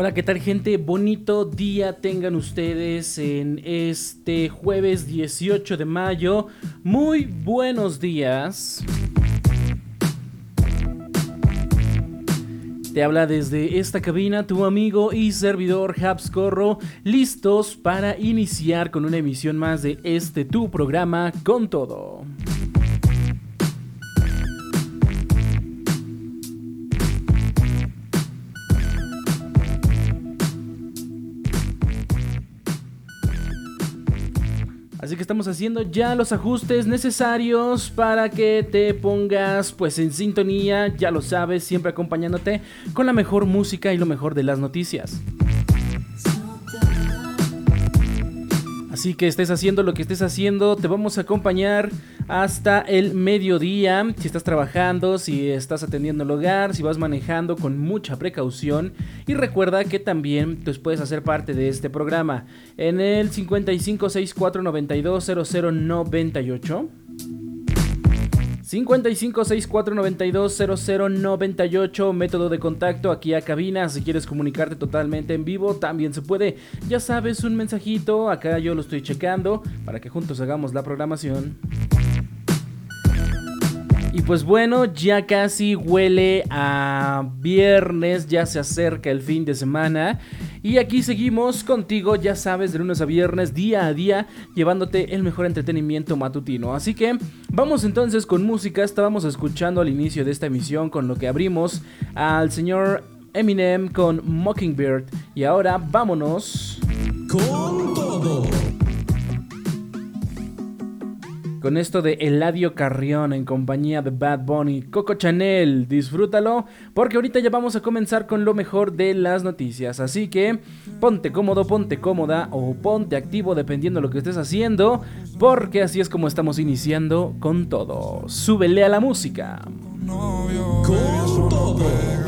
Hola, ¿qué tal gente? Bonito día tengan ustedes en este jueves 18 de mayo. Muy buenos días. Te habla desde esta cabina tu amigo y servidor Habscorro, listos para iniciar con una emisión más de este tu programa con todo. Así que estamos haciendo ya los ajustes necesarios para que te pongas pues en sintonía, ya lo sabes, siempre acompañándote con la mejor música y lo mejor de las noticias. Así que estés haciendo lo que estés haciendo, te vamos a acompañar hasta el mediodía. Si estás trabajando, si estás atendiendo el hogar, si vas manejando con mucha precaución. Y recuerda que también pues, puedes hacer parte de este programa en el 5564920098. 5564920098 método de contacto aquí a cabina. Si quieres comunicarte totalmente en vivo también se puede. Ya sabes un mensajito acá yo lo estoy checando para que juntos hagamos la programación y pues bueno, ya casi huele a viernes, ya se acerca el fin de semana. Y aquí seguimos contigo, ya sabes, de lunes a viernes, día a día, llevándote el mejor entretenimiento matutino. Así que vamos entonces con música. Estábamos escuchando al inicio de esta emisión con lo que abrimos al señor Eminem con Mockingbird. Y ahora vámonos Con todo. Con esto de Eladio Carrión en compañía de Bad Bunny, Coco Chanel, disfrútalo, porque ahorita ya vamos a comenzar con lo mejor de las noticias, así que ponte cómodo, ponte cómoda o ponte activo dependiendo de lo que estés haciendo, porque así es como estamos iniciando con todo. Súbele a la música. Todo.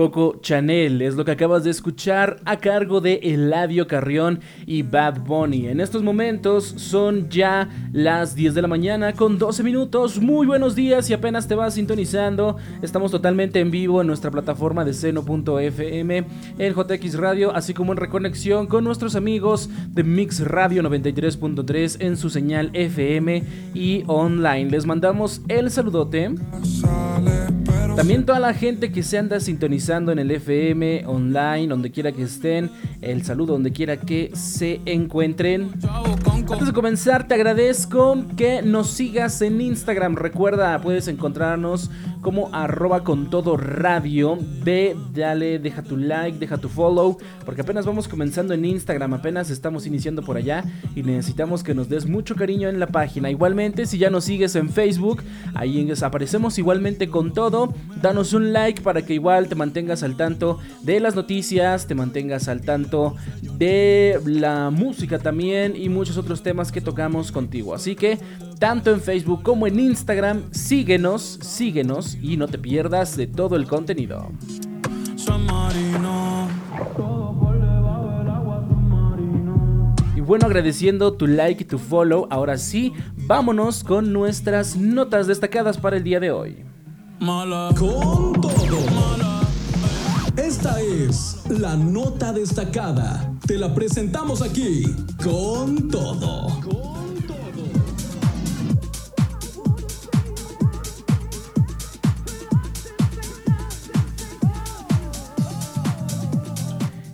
Coco Chanel es lo que acabas de escuchar a cargo de Eladio Carrión y Bad Bunny. En estos momentos son ya las 10 de la mañana con 12 minutos. Muy buenos días y apenas te vas sintonizando. Estamos totalmente en vivo en nuestra plataforma de seno.fm, en JX Radio, así como en reconexión con nuestros amigos de Mix Radio 93.3 en su señal FM y online. Les mandamos el saludote. También toda la gente que se anda sintonizando en el FM, online, donde quiera que estén, el saludo donde quiera que se encuentren. Antes de comenzar, te agradezco que nos sigas en Instagram. Recuerda, puedes encontrarnos como arroba con todo radio. Ve, dale, deja tu like, deja tu follow, porque apenas vamos comenzando en Instagram, apenas estamos iniciando por allá y necesitamos que nos des mucho cariño en la página. Igualmente, si ya nos sigues en Facebook, ahí aparecemos igualmente con todo. Danos un like para que igual te mantengas al tanto de las noticias, te mantengas al tanto de la música también y muchos otros temas que tocamos contigo. Así que tanto en Facebook como en Instagram, síguenos, síguenos y no te pierdas de todo el contenido. Y bueno, agradeciendo tu like y tu follow, ahora sí, vámonos con nuestras notas destacadas para el día de hoy. Esta es la nota destacada. Te la presentamos aquí con todo.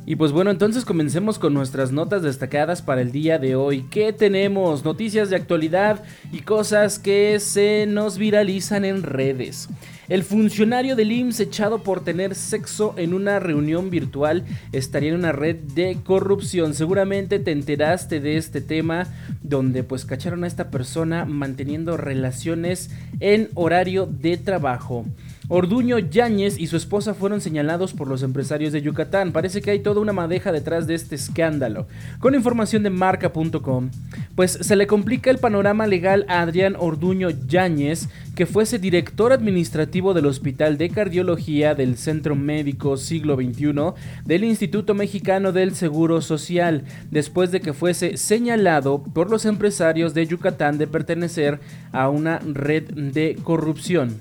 Y pues bueno, entonces comencemos con nuestras notas destacadas para el día de hoy. ¿Qué tenemos? Noticias de actualidad y cosas que se nos viralizan en redes. El funcionario del IMSS echado por tener sexo en una reunión virtual estaría en una red de corrupción. Seguramente te enteraste de este tema donde pues cacharon a esta persona manteniendo relaciones en horario de trabajo. Orduño Yáñez y su esposa fueron señalados por los empresarios de Yucatán. Parece que hay toda una madeja detrás de este escándalo. Con información de marca.com, pues se le complica el panorama legal a Adrián Orduño Yáñez, que fuese director administrativo del Hospital de Cardiología del Centro Médico Siglo XXI del Instituto Mexicano del Seguro Social, después de que fuese señalado por los empresarios de Yucatán de pertenecer a una red de corrupción.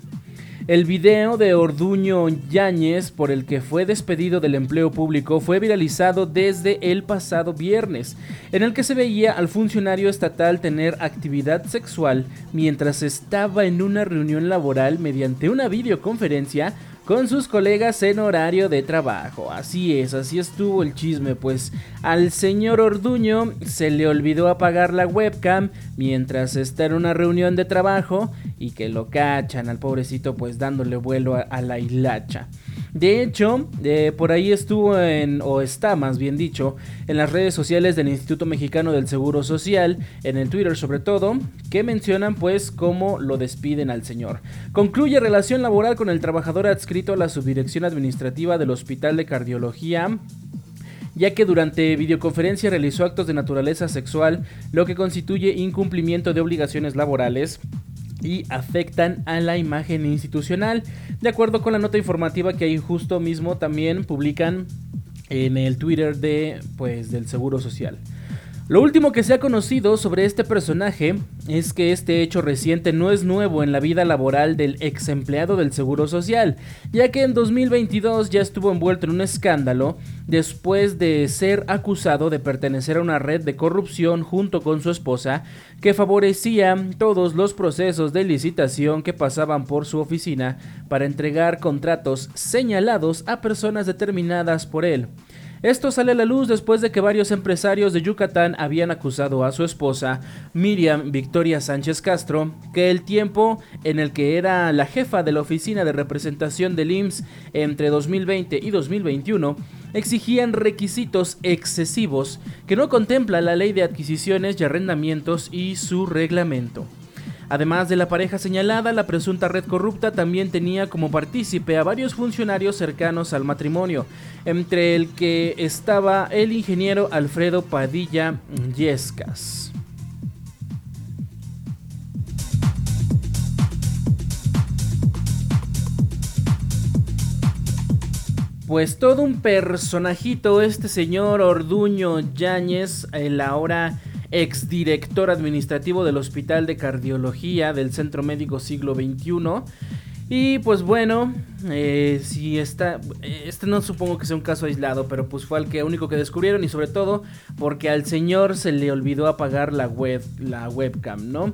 El video de Orduño Yáñez, por el que fue despedido del empleo público, fue viralizado desde el pasado viernes, en el que se veía al funcionario estatal tener actividad sexual mientras estaba en una reunión laboral mediante una videoconferencia con sus colegas en horario de trabajo. Así es, así estuvo el chisme, pues al señor Orduño se le olvidó apagar la webcam mientras está en una reunión de trabajo y que lo cachan al pobrecito pues dándole vuelo a, la hilacha. De hecho, por ahí estuvo en, o está más bien dicho, en las redes sociales del Instituto Mexicano del Seguro Social, en el Twitter sobre todo, que mencionan pues cómo lo despiden al señor. Concluye relación laboral con el trabajador adscrito a la subdirección administrativa del Hospital de Cardiología ya que durante videoconferencia realizó actos de naturaleza sexual, lo que constituye incumplimiento de obligaciones laborales y afectan a la imagen institucional. De acuerdo con la nota informativa que ahí justo mismo también publican en el Twitter de pues del Seguro Social. Lo último que se ha conocido sobre este personaje es que este hecho reciente no es nuevo en la vida laboral del ex empleado del Seguro Social, ya que en 2022 ya estuvo envuelto en un escándalo después de ser acusado de pertenecer a una red de corrupción junto con su esposa que favorecía todos los procesos de licitación que pasaban por su oficina para entregar contratos señalados a personas determinadas por él. Esto sale a la luz después de que varios empresarios de Yucatán habían acusado a su esposa, Miriam Victoria Sánchez Castro, que el tiempo en el que era la jefa de la oficina de representación del IMSS entre 2020 y 2021 exigían requisitos excesivos que no contempla la ley de adquisiciones y arrendamientos y su reglamento. Además de la pareja señalada, la presunta red corrupta también tenía como partícipe a varios funcionarios cercanos al matrimonio, entre el que estaba el ingeniero Alfredo Padilla Yescas. Pues todo un personajito este señor Orduño Yáñez, el ahora exdirector administrativo del Hospital de Cardiología del Centro Médico Siglo XXI. Y pues bueno, eh, si está, este no supongo que sea un caso aislado, pero pues fue el que único que descubrieron y sobre todo porque al señor se le olvidó apagar la web, la webcam, ¿no?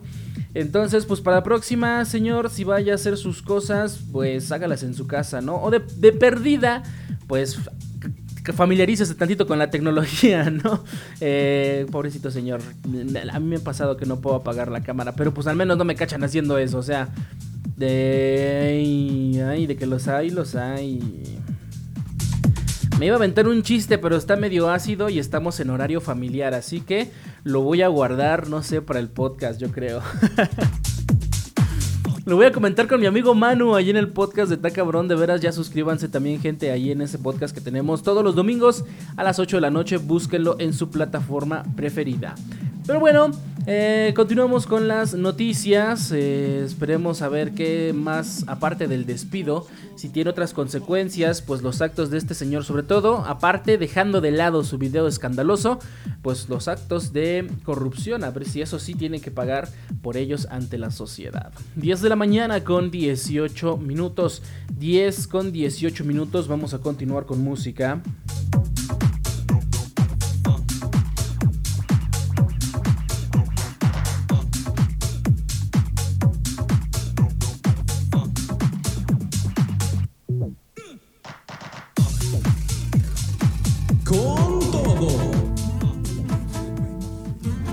Entonces, pues para la próxima, señor, si vaya a hacer sus cosas, pues hágalas en su casa, ¿no? O de, perdida, pues familiarícese tantito con la tecnología, ¿no? Eh, pobrecito señor, a mí me ha pasado que no puedo apagar la cámara, pero pues al menos no me cachan haciendo eso, o sea, de... Ay, de que los hay, los hay. Me iba a aventar un chiste, pero está medio ácido y estamos en horario familiar, así que lo voy a guardar, no sé, para el podcast, yo creo. Lo voy a comentar con mi amigo Manu ahí en el podcast de Ta Cabrón. De veras, ya suscríbanse también, gente, ahí en ese podcast que tenemos todos los domingos a las 8 de la noche. Búsquenlo en su plataforma preferida. Pero bueno, eh, continuamos con las noticias. Eh, esperemos a ver qué más, aparte del despido, si tiene otras consecuencias, pues los actos de este señor, sobre todo, aparte dejando de lado su video escandaloso, pues los actos de corrupción, a ver si eso sí tiene que pagar por ellos ante la sociedad. 10 de la mañana con 18 minutos. 10 con 18 minutos. Vamos a continuar con música.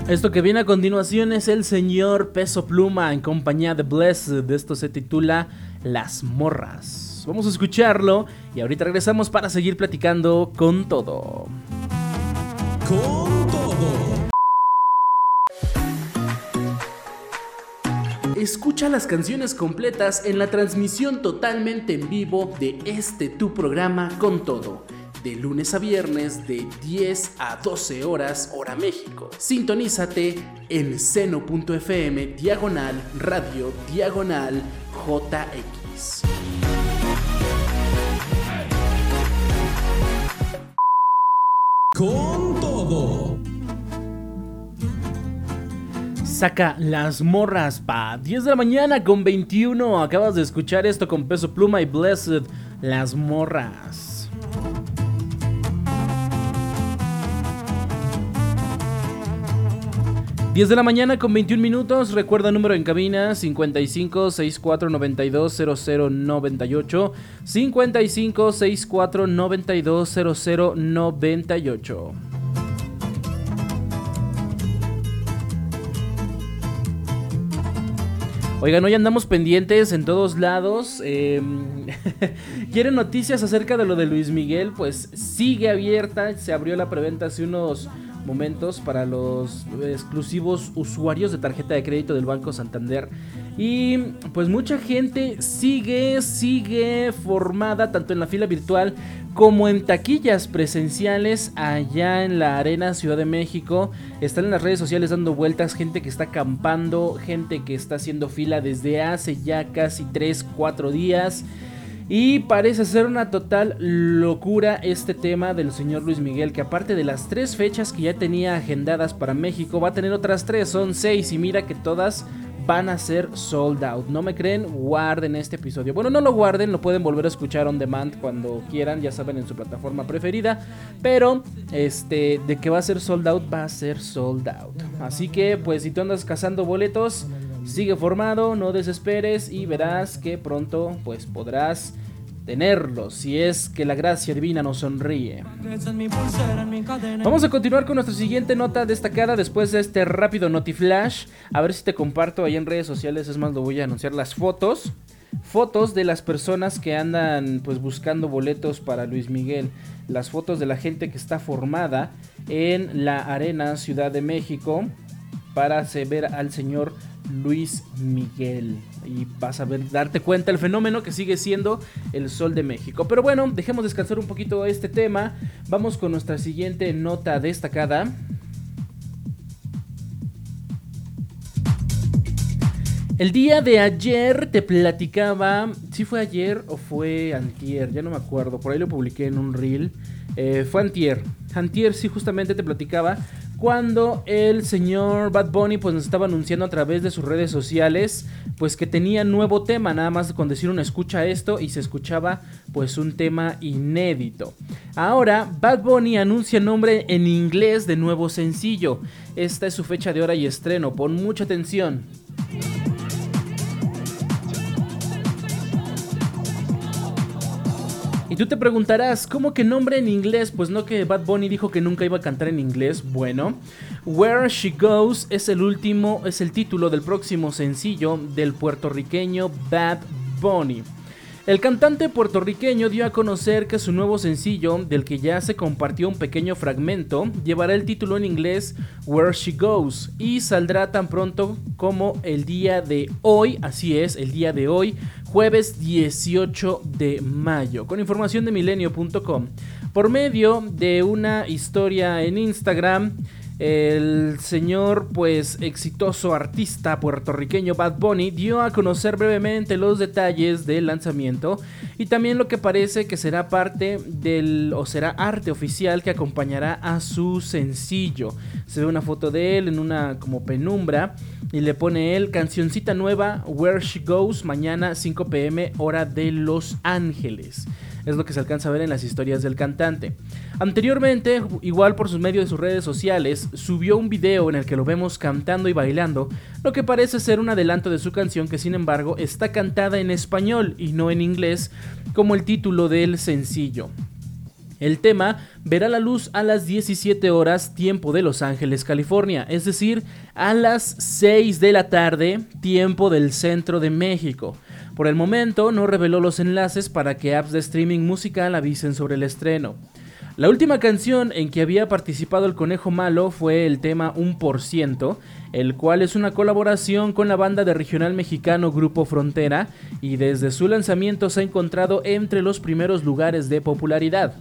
Esto que viene a continuación es el señor Peso Pluma en compañía de Blessed. Esto se titula Las Morras. Vamos a escucharlo y ahorita regresamos para seguir platicando con todo. Con todo. Escucha las canciones completas en la transmisión totalmente en vivo de este tu programa con todo de lunes a viernes de 10 a 12 horas hora México. Sintonízate en seno.fm diagonal radio diagonal JX. Con todo. Saca las morras pa 10 de la mañana con 21. Acabas de escuchar esto con peso pluma y blessed. Las morras. 10 de la mañana con 21 minutos. Recuerda número en cabina 55 64 92 00 98. 55 64 92 00 98. Oigan, hoy andamos pendientes en todos lados. Em, ¿Quieren noticias acerca de lo de Luis Miguel? Pues sigue abierta. Se abrió la preventa hace unos momentos para los exclusivos usuarios de tarjeta de crédito del Banco Santander. Y pues mucha gente sigue, sigue formada tanto en la fila virtual como en taquillas presenciales allá en la Arena Ciudad de México. Están en las redes sociales dando vueltas, gente que está acampando, gente que está haciendo fila desde hace ya casi 3, 4 días. Y parece ser una total locura este tema del señor Luis Miguel, que aparte de las tres fechas que ya tenía agendadas para México, va a tener otras tres, son seis, y mira que todas van a ser sold out. ¿No me creen? Guarden este episodio. Bueno, no lo guarden, lo pueden volver a escuchar on demand cuando quieran, ya saben, en su plataforma preferida. Pero, este, de que va a ser sold out, va a ser sold out. Así que, pues, si tú andas cazando boletos Sigue formado, no desesperes y verás que pronto pues podrás tenerlo si es que la gracia divina nos sonríe. Vamos a continuar con nuestra siguiente nota destacada después de este rápido notiflash. A ver si te comparto ahí en redes sociales, es más lo voy a anunciar las fotos. Fotos de las personas que andan pues buscando boletos para Luis Miguel. Las fotos de la gente que está formada en la Arena Ciudad de México para ver al señor Luis Miguel. Y vas a ver, darte cuenta el fenómeno que sigue siendo el Sol de México. Pero bueno, dejemos descansar un poquito este tema. Vamos con nuestra siguiente nota destacada. El día de ayer te platicaba, si fue ayer o fue antier, ya no me acuerdo, por ahí lo publiqué en un reel. Eh, fue antier. Antier sí justamente te platicaba cuando el señor Bad Bunny pues nos estaba anunciando a través de sus redes sociales pues que tenía nuevo tema, nada más con decir una escucha esto y se escuchaba pues un tema inédito. Ahora Bad Bunny anuncia nombre en inglés de nuevo sencillo. Esta es su fecha de hora y estreno, pon mucha atención. Y tú te preguntarás, ¿cómo que nombre en inglés? Pues no que Bad Bunny dijo que nunca iba a cantar en inglés. Bueno, Where She Goes es el último, es el título del próximo sencillo del puertorriqueño Bad Bunny. El cantante puertorriqueño dio a conocer que su nuevo sencillo, del que ya se compartió un pequeño fragmento, llevará el título en inglés Where She Goes y saldrá tan pronto como el día de hoy, así es, el día de hoy, jueves 18 de mayo, con información de milenio.com. Por medio de una historia en Instagram, el señor pues exitoso artista puertorriqueño Bad Bunny dio a conocer brevemente los detalles del lanzamiento y también lo que parece que será parte del o será arte oficial que acompañará a su sencillo. Se ve una foto de él en una como penumbra y le pone él cancioncita nueva Where She Goes mañana 5 pm hora de Los Ángeles es lo que se alcanza a ver en las historias del cantante. Anteriormente, igual por sus medios de sus redes sociales, subió un video en el que lo vemos cantando y bailando, lo que parece ser un adelanto de su canción que sin embargo está cantada en español y no en inglés, como el título del sencillo. El tema verá la luz a las 17 horas tiempo de Los Ángeles, California, es decir, a las 6 de la tarde tiempo del centro de México. Por el momento no reveló los enlaces para que apps de streaming musical avisen sobre el estreno. La última canción en que había participado el Conejo Malo fue el tema Un por ciento, el cual es una colaboración con la banda de regional mexicano Grupo Frontera y desde su lanzamiento se ha encontrado entre los primeros lugares de popularidad.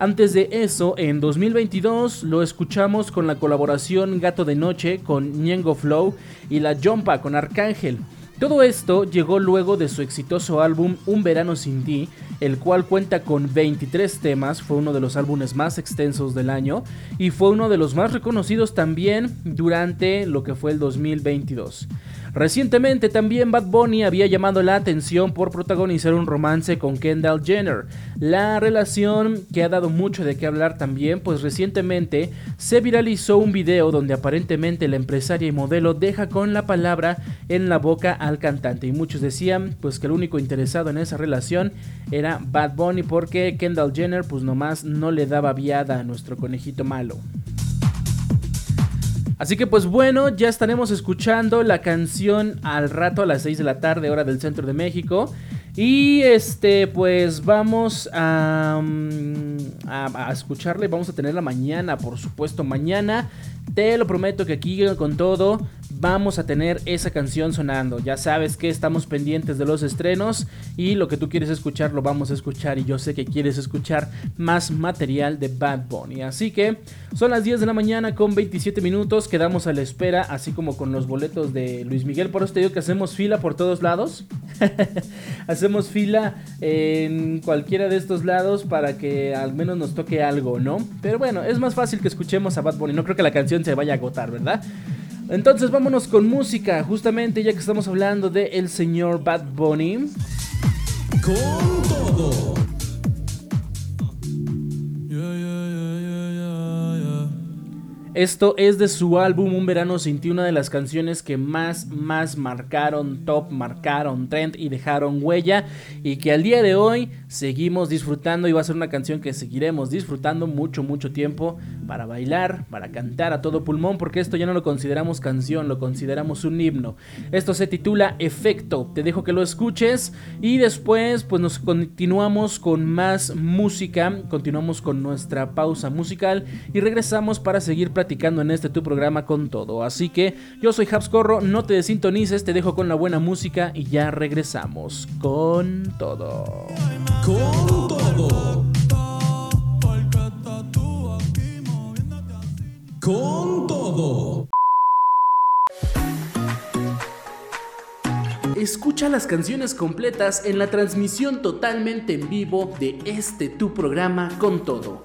Antes de eso, en 2022 lo escuchamos con la colaboración Gato de Noche con Ñengo Flow y La Jompa con Arcángel. Todo esto llegó luego de su exitoso álbum Un verano sin ti, el cual cuenta con 23 temas, fue uno de los álbumes más extensos del año y fue uno de los más reconocidos también durante lo que fue el 2022. Recientemente también Bad Bunny había llamado la atención por protagonizar un romance con Kendall Jenner. La relación que ha dado mucho de qué hablar también, pues recientemente se viralizó un video donde aparentemente la empresaria y modelo deja con la palabra en la boca al cantante y muchos decían pues que el único interesado en esa relación era Bad Bunny porque Kendall Jenner pues nomás no le daba viada a nuestro conejito malo. Así que pues bueno, ya estaremos escuchando la canción al rato a las 6 de la tarde, hora del centro de México. Y este, pues vamos a, mm, a, escucharla y vamos a tenerla mañana, por supuesto, mañana. Te lo prometo que aquí con todo vamos a tener esa canción sonando. Ya sabes que estamos pendientes de los estrenos y lo que tú quieres escuchar lo vamos a escuchar y yo sé que quieres escuchar más material de Bad Bunny. Así que son las 10 de la mañana con 27 minutos, quedamos a la espera, así como con los boletos de Luis Miguel. Por eso te digo que hacemos fila por todos lados. hacemos fila en cualquiera de estos lados para que al menos nos toque algo, ¿no? Pero bueno, es más fácil que escuchemos a Bad Bunny. No creo que la canción se vaya a agotar, ¿verdad? Entonces vámonos con música, justamente ya que estamos hablando de el señor Bad Bunny. Con todo. Esto es de su álbum Un verano sin ti, una de las canciones que más, más marcaron top, marcaron trend y dejaron huella y que al día de hoy seguimos disfrutando y va a ser una canción que seguiremos disfrutando mucho, mucho tiempo para bailar, para cantar a todo pulmón, porque esto ya no lo consideramos canción, lo consideramos un himno. Esto se titula Efecto, te dejo que lo escuches y después pues nos continuamos con más música, continuamos con nuestra pausa musical y regresamos para seguir platicando en este tu programa con todo. Así que yo soy Habscorro, no te desintonices, te dejo con la buena música y ya regresamos con todo. Con todo. Con todo. Escucha las canciones completas en la transmisión totalmente en vivo de este tu programa con todo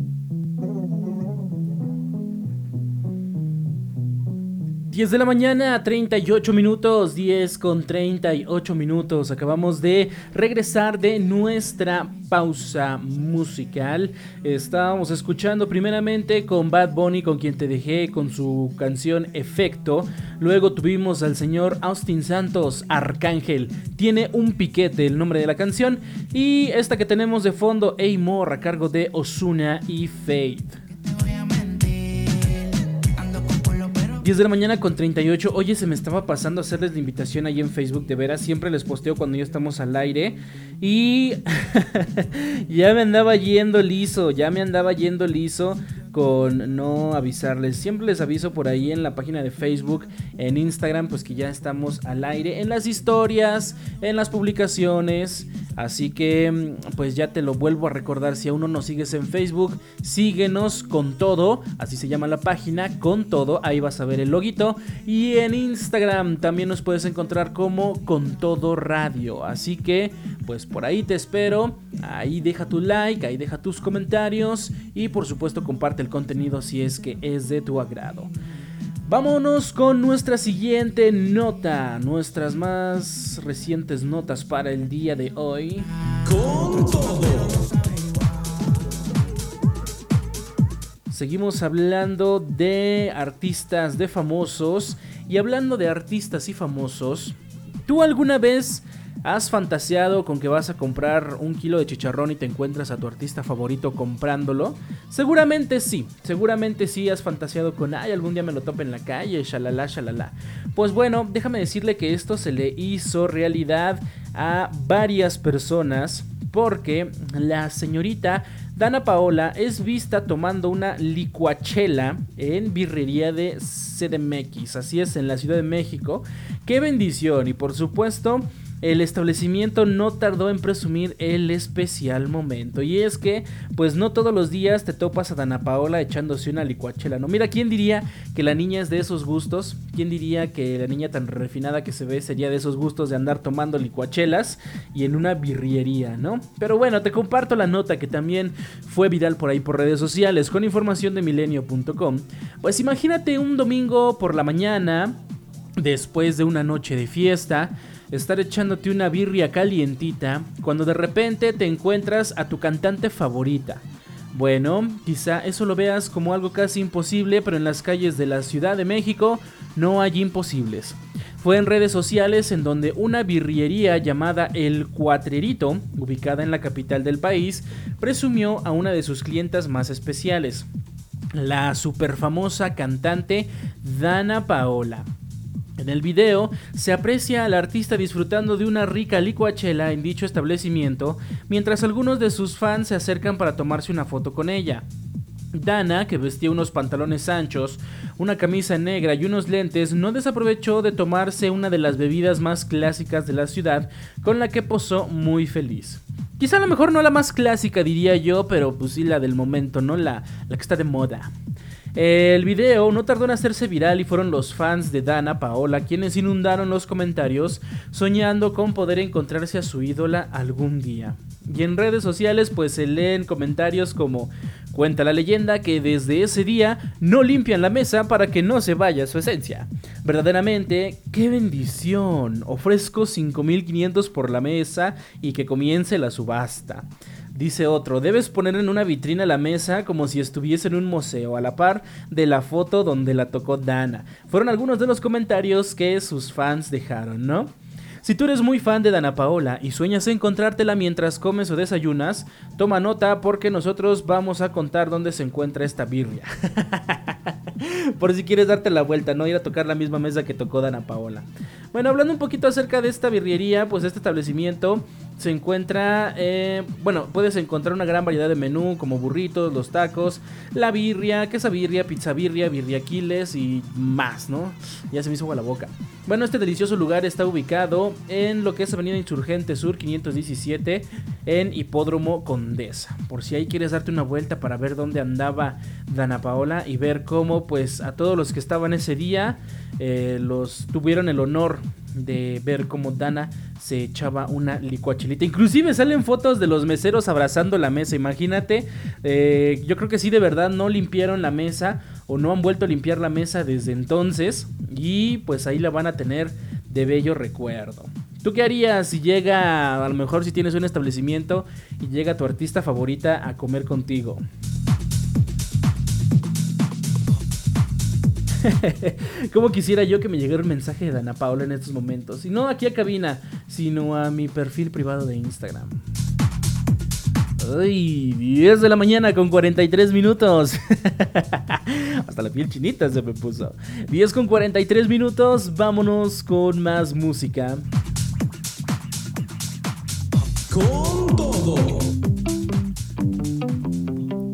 10 de la mañana, 38 minutos, 10 con 38 minutos. Acabamos de regresar de nuestra pausa musical. Estábamos escuchando primeramente con Bad Bunny, con quien te dejé con su canción Efecto. Luego tuvimos al señor Austin Santos, Arcángel. Tiene un piquete el nombre de la canción. Y esta que tenemos de fondo, Amor, a cargo de Osuna y Faith. 10 de la mañana con 38. Oye, se me estaba pasando hacerles la invitación ahí en Facebook. De veras, siempre les posteo cuando ya estamos al aire. Y ya me andaba yendo liso, ya me andaba yendo liso con no avisarles. Siempre les aviso por ahí en la página de Facebook, en Instagram, pues que ya estamos al aire, en las historias, en las publicaciones. Así que mm, pues ya te lo vuelvo a recordar, si aún no nos sigues en Facebook, síguenos con todo, así se llama la página, con todo, ahí vas a ver el loguito. Y en Instagram también nos puedes encontrar como con todo radio. Así que pues por ahí te espero, ahí deja tu like, ahí deja tus comentarios y por supuesto comparte el contenido si es que es de tu agrado. Vámonos con nuestra siguiente nota, nuestras más recientes notas para el día de hoy. Con todo. Seguimos hablando de artistas, de famosos. Y hablando de artistas y famosos, ¿tú alguna vez ¿Has fantaseado con que vas a comprar un kilo de chicharrón y te encuentras a tu artista favorito comprándolo? Seguramente sí, seguramente sí has fantaseado con, ay, algún día me lo tope en la calle, shalala, shalala. Pues bueno, déjame decirle que esto se le hizo realidad a varias personas porque la señorita Dana Paola es vista tomando una licuachela en birrería de CDMX, así es, en la Ciudad de México. ¡Qué bendición! Y por supuesto el establecimiento no tardó en presumir el especial momento. Y es que, pues no todos los días te topas a Dana Paola echándose una licuachela, ¿no? Mira, ¿quién diría que la niña es de esos gustos? ¿Quién diría que la niña tan refinada que se ve sería de esos gustos de andar tomando licuachelas y en una birriería, ¿no? Pero bueno, te comparto la nota que también fue viral por ahí por redes sociales con información de milenio.com. Pues imagínate un domingo por la mañana, después de una noche de fiesta, estar echándote una birria calientita cuando de repente te encuentras a tu cantante favorita. Bueno, quizá eso lo veas como algo casi imposible, pero en las calles de la Ciudad de México no hay imposibles. Fue en redes sociales en donde una birriería llamada El Cuatrerito, ubicada en la capital del país, presumió a una de sus clientas más especiales, la superfamosa cantante Dana Paola. En el video se aprecia al artista disfrutando de una rica licuachela en dicho establecimiento, mientras algunos de sus fans se acercan para tomarse una foto con ella. Dana, que vestía unos pantalones anchos, una camisa negra y unos lentes, no desaprovechó de tomarse una de las bebidas más clásicas de la ciudad, con la que posó muy feliz. Quizá a lo mejor no la más clásica diría yo, pero pues sí la del momento, ¿no? La, la que está de moda. El video no tardó en hacerse viral y fueron los fans de Dana Paola quienes inundaron los comentarios soñando con poder encontrarse a su ídola algún día. Y en redes sociales pues se leen comentarios como Cuenta la leyenda que desde ese día no limpian la mesa para que no se vaya su esencia. Verdaderamente, qué bendición. Ofrezco 5500 por la mesa y que comience la subasta. Dice otro, debes poner en una vitrina la mesa como si estuviese en un museo, a la par de la foto donde la tocó Dana. Fueron algunos de los comentarios que sus fans dejaron, ¿no? Si tú eres muy fan de Dana Paola y sueñas encontrártela mientras comes o desayunas, toma nota porque nosotros vamos a contar dónde se encuentra esta birria. Por si quieres darte la vuelta, no ir a tocar la misma mesa que tocó Dana Paola. Bueno, hablando un poquito acerca de esta birriería, pues este establecimiento se encuentra, eh, bueno, puedes encontrar una gran variedad de menú como burritos, los tacos, la birria, quesabirria, pizza birria, birriaquiles y más, ¿no? Ya se me hizo agua la boca. Bueno, este delicioso lugar está ubicado en lo que es Avenida Insurgente Sur 517 en Hipódromo Condesa. Por si ahí quieres darte una vuelta para ver dónde andaba Dana Paola y ver cómo pues a todos los que estaban ese día eh, los tuvieron el honor de ver cómo Dana se echaba una licuachelita. Inclusive salen fotos de los meseros abrazando la mesa. Imagínate, eh, yo creo que sí de verdad no limpiaron la mesa o no han vuelto a limpiar la mesa desde entonces. Y pues ahí la van a tener de bello recuerdo. ¿Tú qué harías si llega, a lo mejor si tienes un establecimiento y llega tu artista favorita a comer contigo? Como quisiera yo que me llegara un mensaje de Dana Paula en estos momentos. Y no aquí a cabina, sino a mi perfil privado de Instagram. Ay, 10 de la mañana con 43 minutos. Hasta la piel chinita se me puso. 10 con 43 minutos, vámonos con más música. Con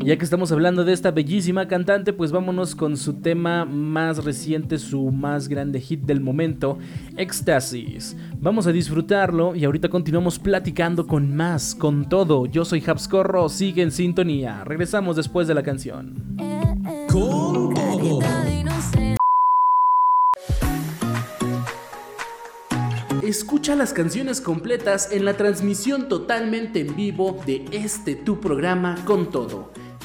Ya que estamos hablando de esta bellísima cantante, pues vámonos con su tema más reciente, su más grande hit del momento, Éxtasis. Vamos a disfrutarlo y ahorita continuamos platicando con más, con todo. Yo soy Habscorro, sigue en sintonía. Regresamos después de la canción. Con todo. Escucha las canciones completas en la transmisión totalmente en vivo de este tu programa con todo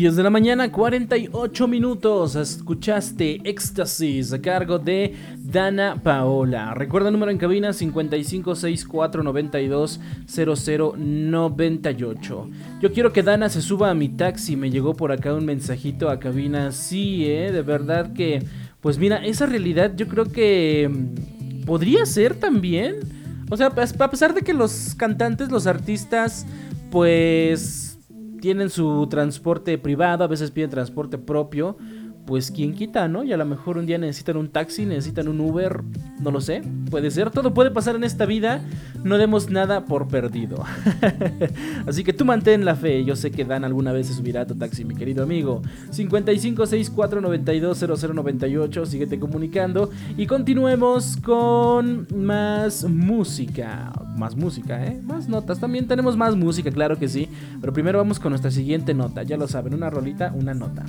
10 de la mañana, 48 minutos. Escuchaste Éxtasis a cargo de Dana Paola. Recuerda el número en cabina 5564920098. Yo quiero que Dana se suba a mi taxi. Me llegó por acá un mensajito a cabina. Sí, eh, de verdad que. Pues mira, esa realidad yo creo que mm, podría ser también. O sea, a pesar de que los cantantes, los artistas, pues tienen su transporte privado, a veces piden transporte propio, pues quién quita, ¿no? Y a lo mejor un día necesitan un taxi, necesitan un Uber, no lo sé, puede ser, todo puede pasar en esta vida, no demos nada por perdido. Así que tú mantén la fe, yo sé que Dan alguna vez se subirá a tu taxi, mi querido amigo. 5564920098, síguete comunicando y continuemos con más música, más música, ¿eh? Más notas, también tenemos más música, claro que sí, pero primero vamos con nuestra siguiente nota, ya lo saben, una rolita, una nota.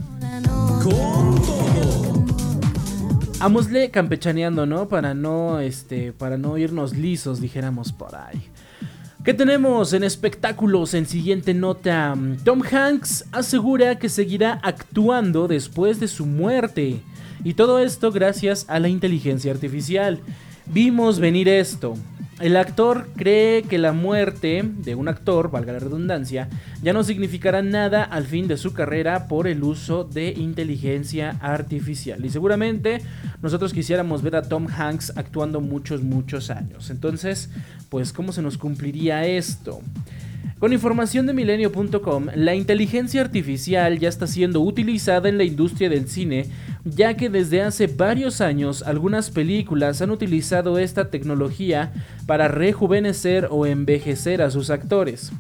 Amosle campechaneando, ¿no? Para no, este, para no irnos lisos, dijéramos por ahí. ¿Qué tenemos en espectáculos en siguiente nota? Tom Hanks asegura que seguirá actuando después de su muerte. Y todo esto gracias a la inteligencia artificial. Vimos venir esto. El actor cree que la muerte de un actor, valga la redundancia, ya no significará nada al fin de su carrera por el uso de inteligencia artificial. Y seguramente nosotros quisiéramos ver a Tom Hanks actuando muchos, muchos años. Entonces, pues, ¿cómo se nos cumpliría esto? Con información de milenio.com, la inteligencia artificial ya está siendo utilizada en la industria del cine, ya que desde hace varios años algunas películas han utilizado esta tecnología para rejuvenecer o envejecer a sus actores.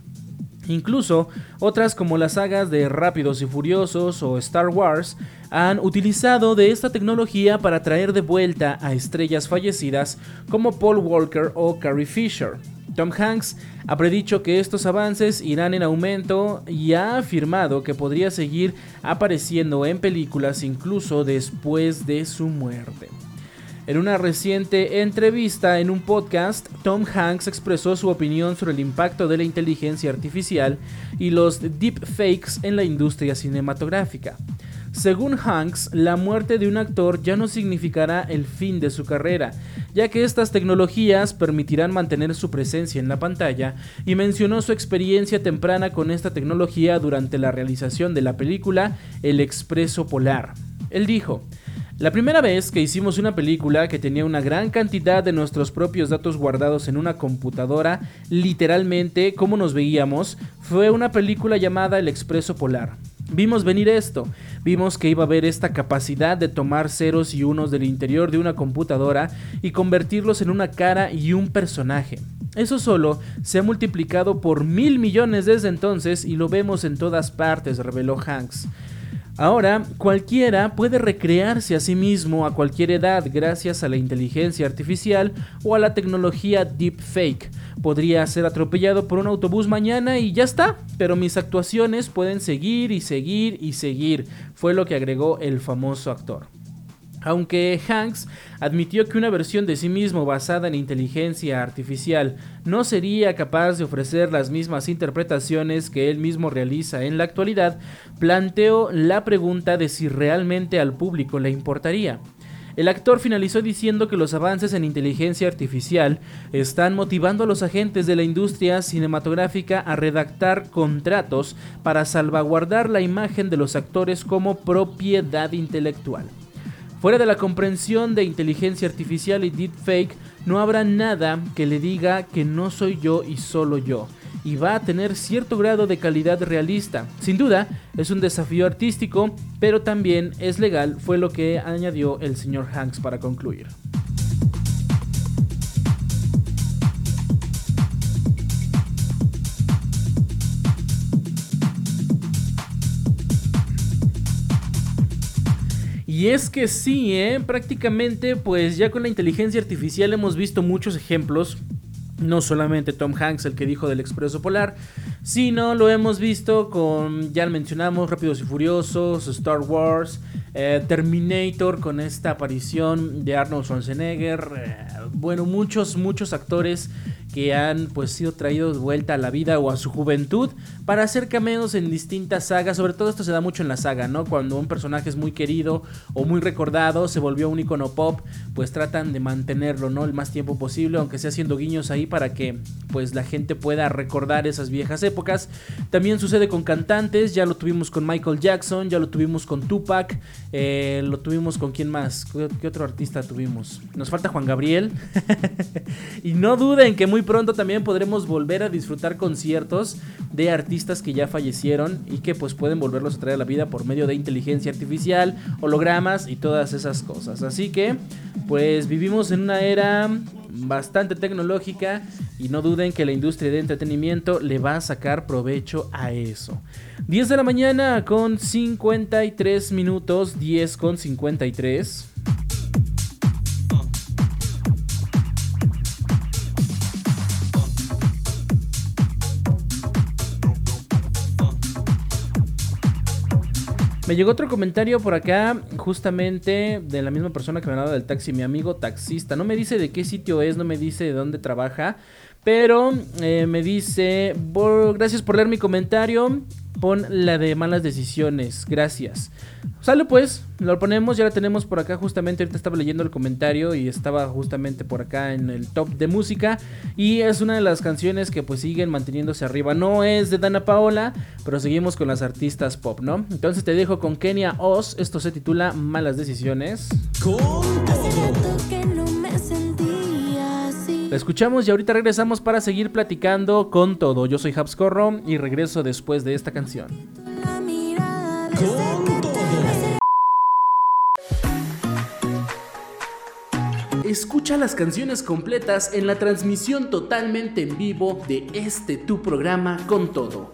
Incluso otras como las sagas de Rápidos y Furiosos o Star Wars han utilizado de esta tecnología para traer de vuelta a estrellas fallecidas como Paul Walker o Carrie Fisher. Tom Hanks ha predicho que estos avances irán en aumento y ha afirmado que podría seguir apareciendo en películas incluso después de su muerte. En una reciente entrevista en un podcast, Tom Hanks expresó su opinión sobre el impacto de la inteligencia artificial y los deepfakes en la industria cinematográfica. Según Hanks, la muerte de un actor ya no significará el fin de su carrera, ya que estas tecnologías permitirán mantener su presencia en la pantalla y mencionó su experiencia temprana con esta tecnología durante la realización de la película El Expreso Polar. Él dijo, la primera vez que hicimos una película que tenía una gran cantidad de nuestros propios datos guardados en una computadora, literalmente como nos veíamos, fue una película llamada El Expreso Polar. Vimos venir esto, vimos que iba a haber esta capacidad de tomar ceros y unos del interior de una computadora y convertirlos en una cara y un personaje. Eso solo se ha multiplicado por mil millones desde entonces y lo vemos en todas partes, reveló Hanks. Ahora, cualquiera puede recrearse a sí mismo a cualquier edad gracias a la inteligencia artificial o a la tecnología deepfake. Podría ser atropellado por un autobús mañana y ya está, pero mis actuaciones pueden seguir y seguir y seguir, fue lo que agregó el famoso actor. Aunque Hanks admitió que una versión de sí mismo basada en inteligencia artificial no sería capaz de ofrecer las mismas interpretaciones que él mismo realiza en la actualidad, planteó la pregunta de si realmente al público le importaría. El actor finalizó diciendo que los avances en inteligencia artificial están motivando a los agentes de la industria cinematográfica a redactar contratos para salvaguardar la imagen de los actores como propiedad intelectual. Fuera de la comprensión de inteligencia artificial y deepfake, no habrá nada que le diga que no soy yo y solo yo. Y va a tener cierto grado de calidad realista. Sin duda, es un desafío artístico, pero también es legal, fue lo que añadió el señor Hanks para concluir. Y es que sí, ¿eh? prácticamente pues ya con la inteligencia artificial hemos visto muchos ejemplos. No solamente Tom Hanks, el que dijo del Expreso Polar, sino lo hemos visto con, ya mencionamos, Rápidos y Furiosos, Star Wars, eh, Terminator con esta aparición de Arnold Schwarzenegger. Eh, bueno, muchos, muchos actores que han pues sido traídos de vuelta a la vida o a su juventud para hacer cameos en distintas sagas, sobre todo esto se da mucho en la saga, ¿no? Cuando un personaje es muy querido o muy recordado, se volvió un icono pop, pues tratan de mantenerlo, ¿no? El más tiempo posible, aunque sea haciendo guiños ahí para que pues la gente pueda recordar esas viejas épocas. También sucede con cantantes, ya lo tuvimos con Michael Jackson, ya lo tuvimos con Tupac, eh, lo tuvimos con quién más, ¿Qué, otro artista tuvimos? Nos falta Juan Gabriel. y no duden que muy pronto también podremos volver a disfrutar conciertos de artistas que ya fallecieron y que pues pueden volverlos a traer a la vida por medio de inteligencia artificial, hologramas y todas esas cosas. Así que pues vivimos en una era bastante tecnológica y no duden que la industria de entretenimiento le va a sacar provecho a eso. 10 de la mañana con 53 minutos, 10 con 53. Me llegó otro comentario por acá, justamente de la misma persona que me ha dado del taxi, mi amigo taxista. No me dice de qué sitio es, no me dice de dónde trabaja, pero eh, me dice, gracias por leer mi comentario, pon la de malas decisiones, gracias. Sale pues, lo ponemos, ya la tenemos por acá justamente, ahorita estaba leyendo el comentario y estaba justamente por acá en el top de música y es una de las canciones que pues siguen manteniéndose arriba. No es de Dana Paola, pero seguimos con las artistas pop, ¿no? Entonces te dejo con Kenia Oz, esto se titula Malas Decisiones. La escuchamos y ahorita regresamos para seguir platicando con todo. Yo soy Habscorro y regreso después de esta canción. Escucha las canciones completas en la transmisión totalmente en vivo de este tu programa con todo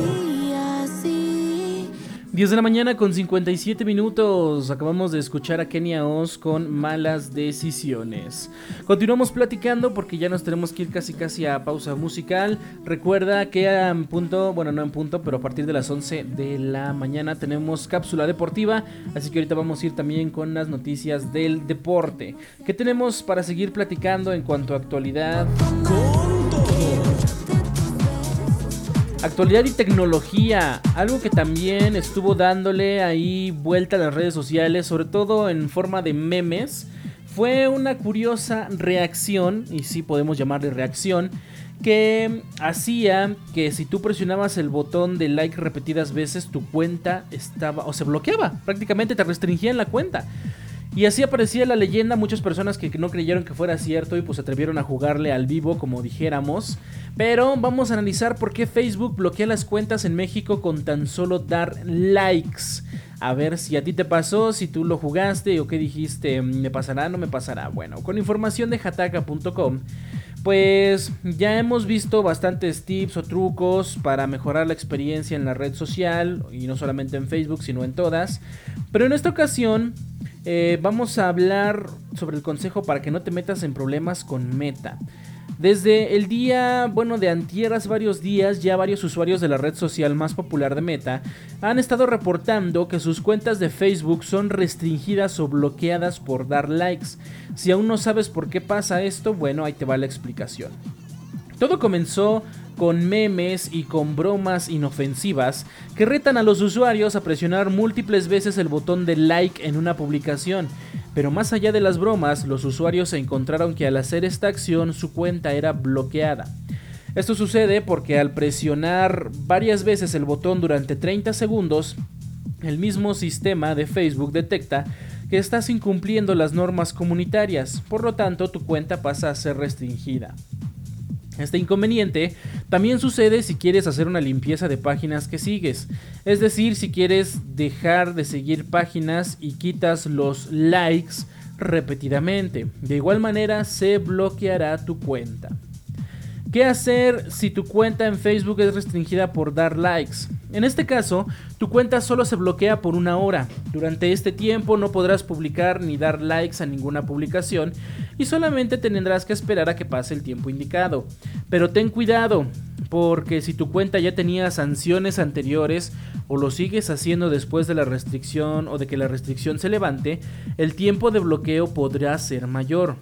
10 de la mañana con 57 minutos. Acabamos de escuchar a Kenia Oz con malas decisiones. Continuamos platicando porque ya nos tenemos que ir casi casi a pausa musical. Recuerda que en punto, bueno, no en punto, pero a partir de las 11 de la mañana tenemos cápsula deportiva. Así que ahorita vamos a ir también con las noticias del deporte. ¿Qué tenemos para seguir platicando en cuanto a actualidad? Actualidad y tecnología, algo que también estuvo dándole ahí vuelta a las redes sociales, sobre todo en forma de memes, fue una curiosa reacción, y sí podemos llamarle reacción, que hacía que si tú presionabas el botón de like repetidas veces, tu cuenta estaba o se bloqueaba, prácticamente te restringían la cuenta. Y así aparecía la leyenda, muchas personas que no creyeron que fuera cierto y pues atrevieron a jugarle al vivo como dijéramos. Pero vamos a analizar por qué Facebook bloquea las cuentas en México con tan solo dar likes. A ver si a ti te pasó, si tú lo jugaste o qué dijiste, me pasará, no me pasará. Bueno, con información de hataka.com pues ya hemos visto bastantes tips o trucos para mejorar la experiencia en la red social, y no solamente en Facebook, sino en todas. Pero en esta ocasión eh, vamos a hablar sobre el consejo para que no te metas en problemas con Meta. Desde el día, bueno, de antier varios días, ya varios usuarios de la red social más popular de Meta han estado reportando que sus cuentas de Facebook son restringidas o bloqueadas por dar likes. Si aún no sabes por qué pasa esto, bueno, ahí te va la explicación. Todo comenzó con memes y con bromas inofensivas que retan a los usuarios a presionar múltiples veces el botón de like en una publicación. Pero más allá de las bromas, los usuarios se encontraron que al hacer esta acción su cuenta era bloqueada. Esto sucede porque al presionar varias veces el botón durante 30 segundos, el mismo sistema de Facebook detecta que estás incumpliendo las normas comunitarias, por lo tanto tu cuenta pasa a ser restringida. Este inconveniente también sucede si quieres hacer una limpieza de páginas que sigues, es decir, si quieres dejar de seguir páginas y quitas los likes repetidamente. De igual manera se bloqueará tu cuenta. ¿Qué hacer si tu cuenta en Facebook es restringida por dar likes? En este caso, tu cuenta solo se bloquea por una hora. Durante este tiempo no podrás publicar ni dar likes a ninguna publicación y solamente tendrás que esperar a que pase el tiempo indicado. Pero ten cuidado, porque si tu cuenta ya tenía sanciones anteriores o lo sigues haciendo después de la restricción o de que la restricción se levante, el tiempo de bloqueo podrá ser mayor.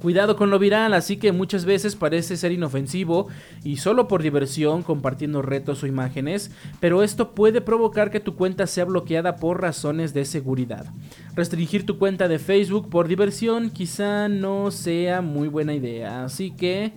Cuidado con lo viral, así que muchas veces parece ser inofensivo y solo por diversión compartiendo retos o imágenes, pero esto puede provocar que tu cuenta sea bloqueada por razones de seguridad. Restringir tu cuenta de Facebook por diversión quizá no sea muy buena idea, así que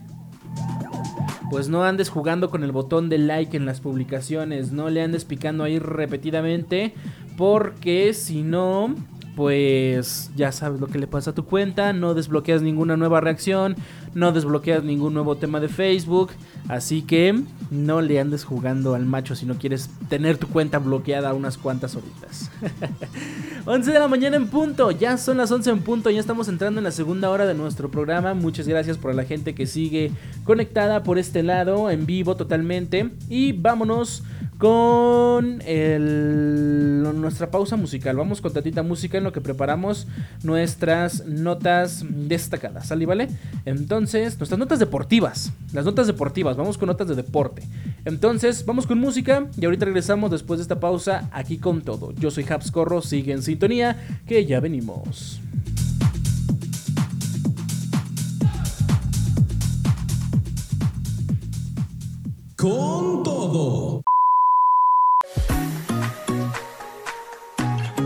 pues no andes jugando con el botón de like en las publicaciones, no le andes picando ahí repetidamente, porque si no, pues ya sabes lo que le pasa a tu cuenta, no desbloqueas ninguna nueva reacción, no desbloqueas ningún nuevo tema de Facebook, así que no le andes jugando al macho si no quieres tener tu cuenta bloqueada unas cuantas horitas. 11 de la mañana en punto, ya son las 11 en punto, ya estamos entrando en la segunda hora de nuestro programa, muchas gracias por la gente que sigue conectada por este lado, en vivo totalmente, y vámonos con nuestra pausa musical. Vamos con tantita música en lo que preparamos nuestras notas destacadas. ¿Sale, vale? Entonces, nuestras notas deportivas. Las notas deportivas. Vamos con notas de deporte. Entonces, vamos con música y ahorita regresamos después de esta pausa aquí con todo. Yo soy Habs Corro, sigue en sintonía, que ya venimos. Con todo.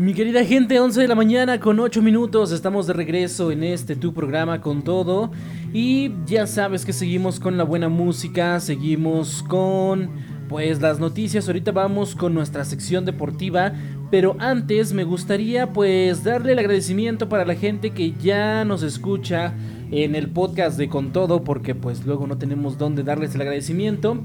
Mi querida gente, 11 de la mañana con 8 minutos, estamos de regreso en este tu programa con todo. Y ya sabes que seguimos con la buena música, seguimos con pues las noticias, ahorita vamos con nuestra sección deportiva, pero antes me gustaría pues darle el agradecimiento para la gente que ya nos escucha en el podcast de Con Todo porque pues luego no tenemos dónde darles el agradecimiento,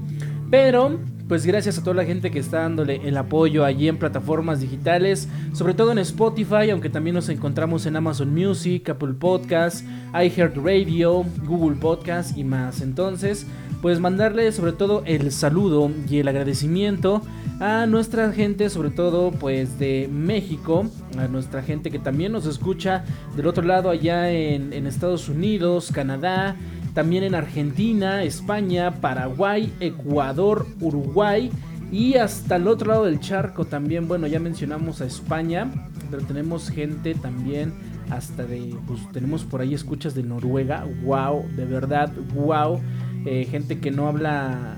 pero pues gracias a toda la gente que está dándole el apoyo allí en plataformas digitales, sobre todo en Spotify, aunque también nos encontramos en Amazon Music, Apple Podcasts, iHeartRadio, Google Podcasts y más. Entonces, pues mandarle sobre todo el saludo y el agradecimiento a nuestra gente, sobre todo pues de México, a nuestra gente que también nos escucha del otro lado allá en, en Estados Unidos, Canadá, también en Argentina, España, Paraguay, Ecuador, Uruguay y hasta el otro lado del charco también, bueno, ya mencionamos a España, pero tenemos gente también hasta de, pues tenemos por ahí escuchas de Noruega, wow, de verdad, wow. Eh, gente que no habla,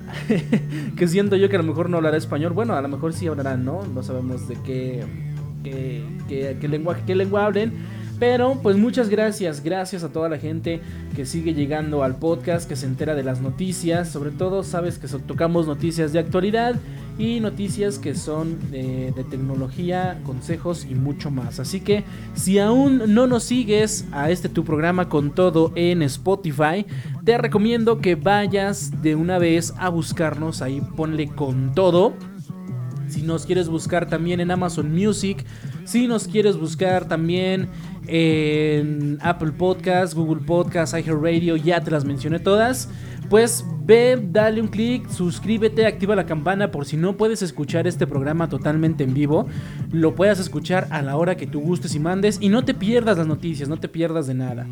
que siento yo que a lo mejor no hablará español, bueno, a lo mejor sí hablarán, ¿no? No sabemos de qué, qué, qué, lenguaje, qué lengua hablen. Pero pues muchas gracias, gracias a toda la gente que sigue llegando al podcast, que se entera de las noticias, sobre todo sabes que tocamos noticias de actualidad y noticias que son de, tecnología, consejos y mucho más. Así que si aún no nos sigues a este tu programa con todo en Spotify, te recomiendo que vayas de una vez a buscarnos ahí, ponle con todo. Si nos quieres buscar también en Amazon Music, si nos quieres buscar también en Apple Podcast, Google Podcast, iHeartRadio, ya te las mencioné todas. Pues ve, dale un clic, suscríbete, activa la campana por si no puedes escuchar este programa totalmente en vivo, lo puedas escuchar a la hora que tú gustes y mandes y no te pierdas las noticias, no te pierdas de nada.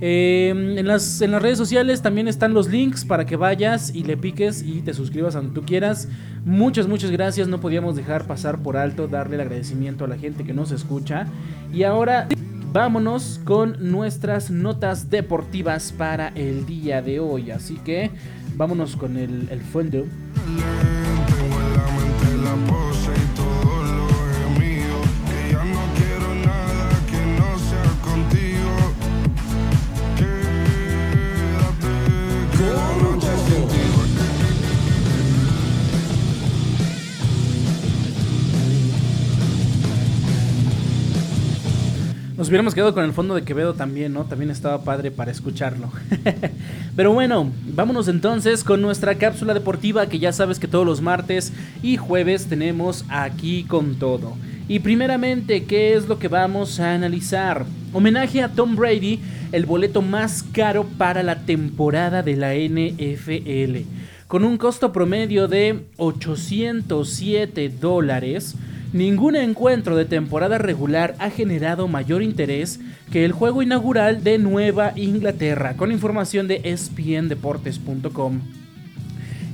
Em, en, las, en las redes sociales también están los links para que vayas y le piques y te suscribas a donde tú quieras. Muchas, muchas gracias, no podíamos dejar pasar por alto, darle el agradecimiento a la gente que nos escucha. Y ahora vámonos con nuestras notas deportivas para el día de hoy. Así que vámonos con el, el fondo. Hubiéramos quedado con el fondo de Quevedo también, ¿no? También estaba padre para escucharlo. Pero bueno, vámonos entonces con nuestra cápsula deportiva que ya sabes que todos los martes y jueves tenemos aquí con todo. Y primeramente, ¿qué es lo que vamos a analizar? Homenaje a Tom Brady, el boleto más caro para la temporada de la NFL. Con un costo promedio de 807 dólares Ningún encuentro de temporada regular ha generado mayor interés que el juego inaugural de Nueva Inglaterra, con información de espndeportes.com.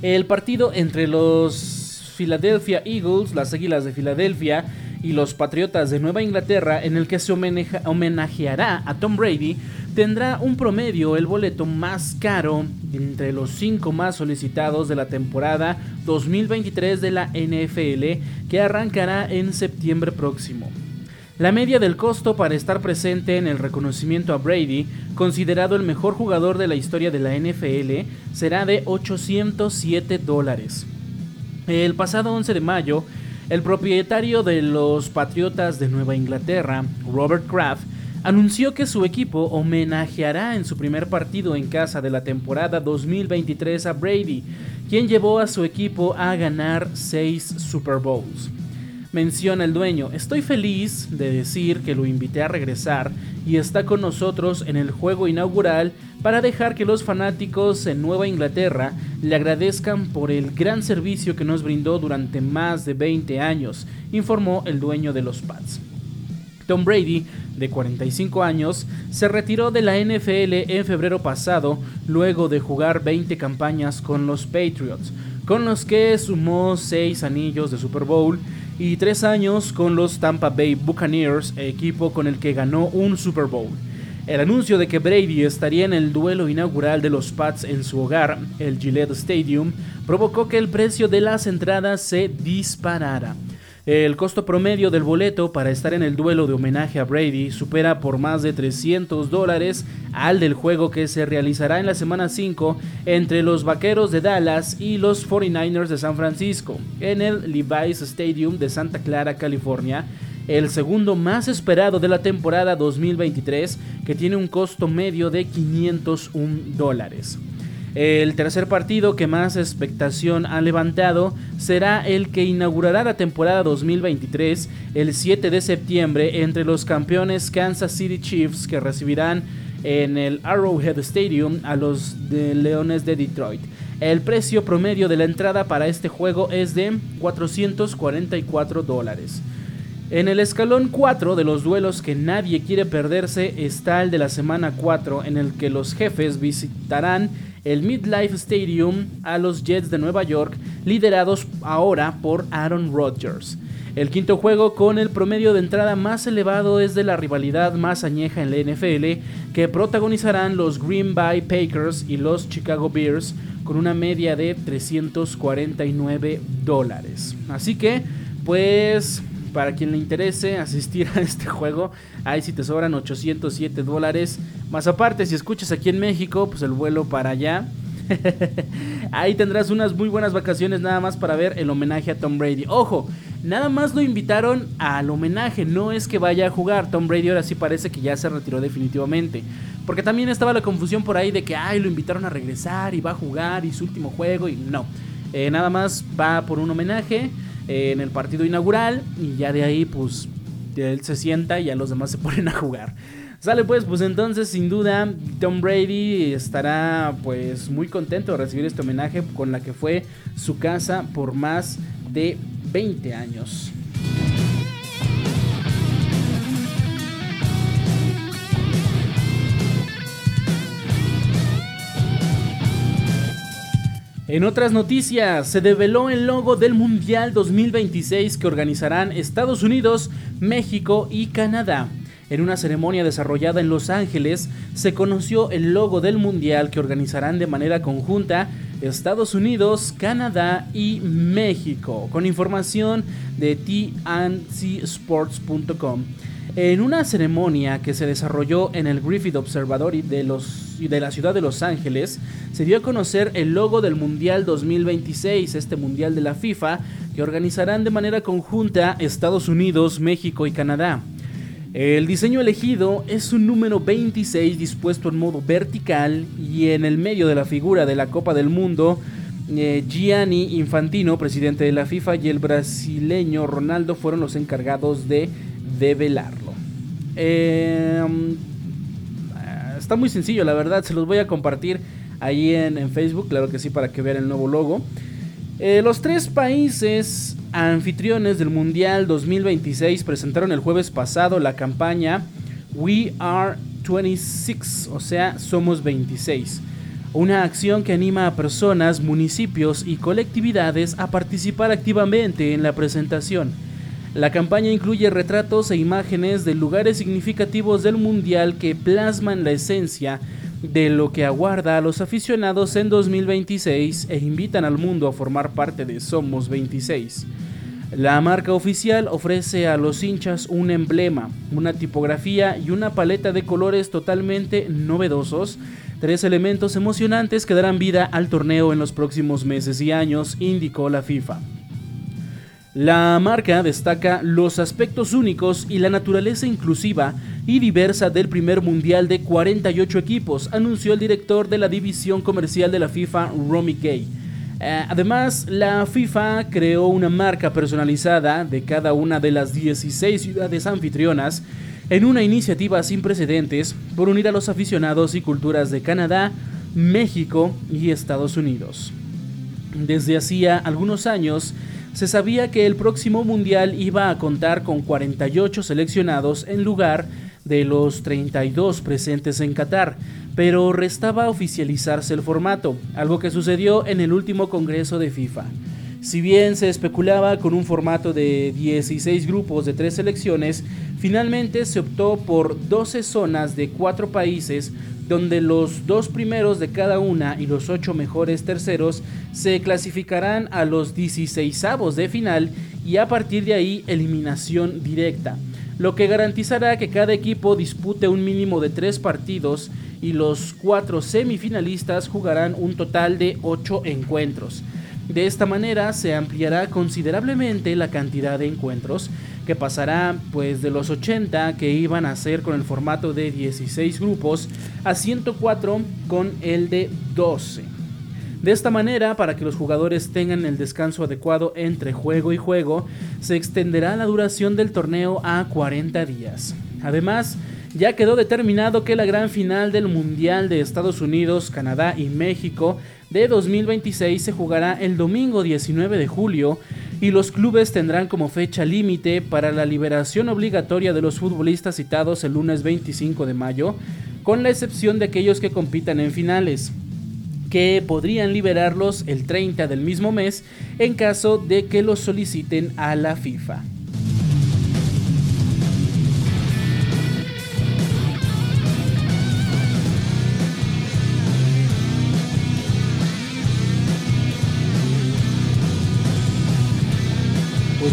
El partido entre los Philadelphia Eagles, las Águilas de Filadelfia, y los Patriotas de Nueva Inglaterra, en el que se homenajeará a Tom Brady, tendrá un promedio el boleto más caro entre los cinco más solicitados de la temporada 2023 de la NFL que arrancará en septiembre próximo. La media del costo para estar presente en el reconocimiento a Brady, considerado el mejor jugador de la historia de la NFL, será de 807 dólares. El pasado 11 de mayo, el propietario de los Patriotas de Nueva Inglaterra, Robert Kraft, anunció que su equipo homenajeará en su primer partido en casa de la temporada 2023 a Brady, quien llevó a su equipo a ganar 6 Super Bowls. Menciona el dueño, estoy feliz de decir que lo invité a regresar y está con nosotros en el juego inaugural para dejar que los fanáticos en Nueva Inglaterra le agradezcan por el gran servicio que nos brindó durante más de 20 años, informó el dueño de los Pats. Tom Brady, de 45 años, se retiró de la NFL en febrero pasado luego de jugar 20 campañas con los Patriots, con los que sumó 6 anillos de Super Bowl y 3 años con los Tampa Bay Buccaneers, equipo con el que ganó un Super Bowl. El anuncio de que Brady estaría en el duelo inaugural de los Pats en su hogar, el Gillette Stadium, provocó que el precio de las entradas se disparara. El costo promedio del boleto para estar en el duelo de homenaje a Brady supera por más de 300 dólares al del juego que se realizará en la semana 5 entre los Vaqueros de Dallas y los 49ers de San Francisco en el Levi's Stadium de Santa Clara, California el segundo más esperado de la temporada 2023, que tiene un costo medio de 501 dólares. El tercer partido que más expectación ha levantado será el que inaugurará la temporada 2023 el 7 de septiembre entre los campeones Kansas City Chiefs que recibirán en el Arrowhead Stadium a los Leones de Detroit. El precio promedio de la entrada para este juego es de 444 dólares. En el escalón 4 de los duelos que nadie quiere perderse está el de la semana 4 en el que los jefes visitarán el Midlife Stadium a los Jets de Nueva York, liderados ahora por Aaron Rodgers. El quinto juego con el promedio de entrada más elevado es de la rivalidad más añeja en la NFL, que protagonizarán los Green Bay Packers y los Chicago Bears con una media de 349 dólares. Así que, pues para quien le interese asistir a este juego, ahí si te sobran 807 dólares. Más aparte, si escuchas aquí en México, pues el vuelo para allá. ahí tendrás unas muy buenas vacaciones nada más para ver el homenaje a Tom Brady. Ojo, nada más lo invitaron al homenaje, no es que vaya a jugar. Tom Brady ahora sí parece que ya se retiró definitivamente. Porque también estaba la confusión por ahí de que, ay, lo invitaron a regresar y va a jugar y su último juego y no. Eh, nada más va por un homenaje en el partido inaugural y ya de ahí pues él se sienta y ya los demás se ponen a jugar. Sale pues, pues entonces sin duda Tom Brady estará pues muy contento de recibir este homenaje con la que fue su casa por más de 20 años. En otras noticias, se develó el logo del Mundial 2026 que organizarán Estados Unidos, México y Canadá. En una ceremonia desarrollada en Los Ángeles, se conoció el logo del Mundial que organizarán de manera conjunta Estados Unidos, Canadá y México, con información de tncsports.com. En una ceremonia que se desarrolló en el Griffith Observatory de, la ciudad de Los Ángeles, se dio a conocer el logo del Mundial 2026, este Mundial de la FIFA, que organizarán de manera conjunta Estados Unidos, México y Canadá. El diseño elegido es un número 26 dispuesto en modo vertical y en el medio de la figura de la Copa del Mundo, eh, Gianni Infantino, presidente de la FIFA, y el brasileño Ronaldo fueron los encargados de develarlo. Em, está muy sencillo, la verdad, se los voy a compartir ahí en, Facebook, claro que sí, para que vean el nuevo logo. Eh, los tres países anfitriones del Mundial 2026 presentaron el jueves pasado la campaña We Are 26, o sea, somos 26. Una acción que anima a personas, municipios y colectividades a participar activamente en la presentación. La campaña incluye retratos e imágenes de lugares significativos del Mundial que plasman la esencia de lo que aguarda a los aficionados en 2026 e invitan al mundo a formar parte de Somos 26. La marca oficial ofrece a los hinchas un emblema, una tipografía y una paleta de colores totalmente novedosos, tres elementos emocionantes que darán vida al torneo en los próximos meses y años, indicó la FIFA. La marca destaca los aspectos únicos y la naturaleza inclusiva y diversa del primer mundial de 48 equipos, anunció el director de la división comercial de la FIFA, Romy Gay. Eh, además, la FIFA creó una marca personalizada de cada una de las 16 ciudades anfitrionas en una iniciativa sin precedentes por unir a los aficionados y culturas de Canadá, México y Estados Unidos. Desde hacía algunos años, se sabía que el próximo Mundial iba a contar con 48 seleccionados en lugar de los 32 presentes en Qatar, pero restaba oficializarse el formato, algo que sucedió en el último Congreso de FIFA. Si bien se especulaba con un formato de 16 grupos de 3 selecciones, finalmente se optó por 12 zonas de 4 países donde los dos primeros de cada una y los ocho mejores terceros se clasificarán a los 16 de final y a partir de ahí eliminación directa, lo que garantizará que cada equipo dispute un mínimo de tres partidos y los cuatro semifinalistas jugarán un total de 8 encuentros. De esta manera se ampliará considerablemente la cantidad de encuentros que pasará pues de los 80 que iban a ser con el formato de 16 grupos a 104 con el de 12. De esta manera, para que los jugadores tengan el descanso adecuado entre juego y juego, se extenderá la duración del torneo a 40 días. Además, ya quedó determinado que la gran final del Mundial de Estados Unidos, Canadá y México de 2026 se jugará el domingo 19 de julio y los clubes tendrán como fecha límite para la liberación obligatoria de los futbolistas citados el lunes 25 de mayo, con la excepción de aquellos que compitan en finales que podrían liberarlos el 30 del mismo mes en caso de que los soliciten a la FIFA.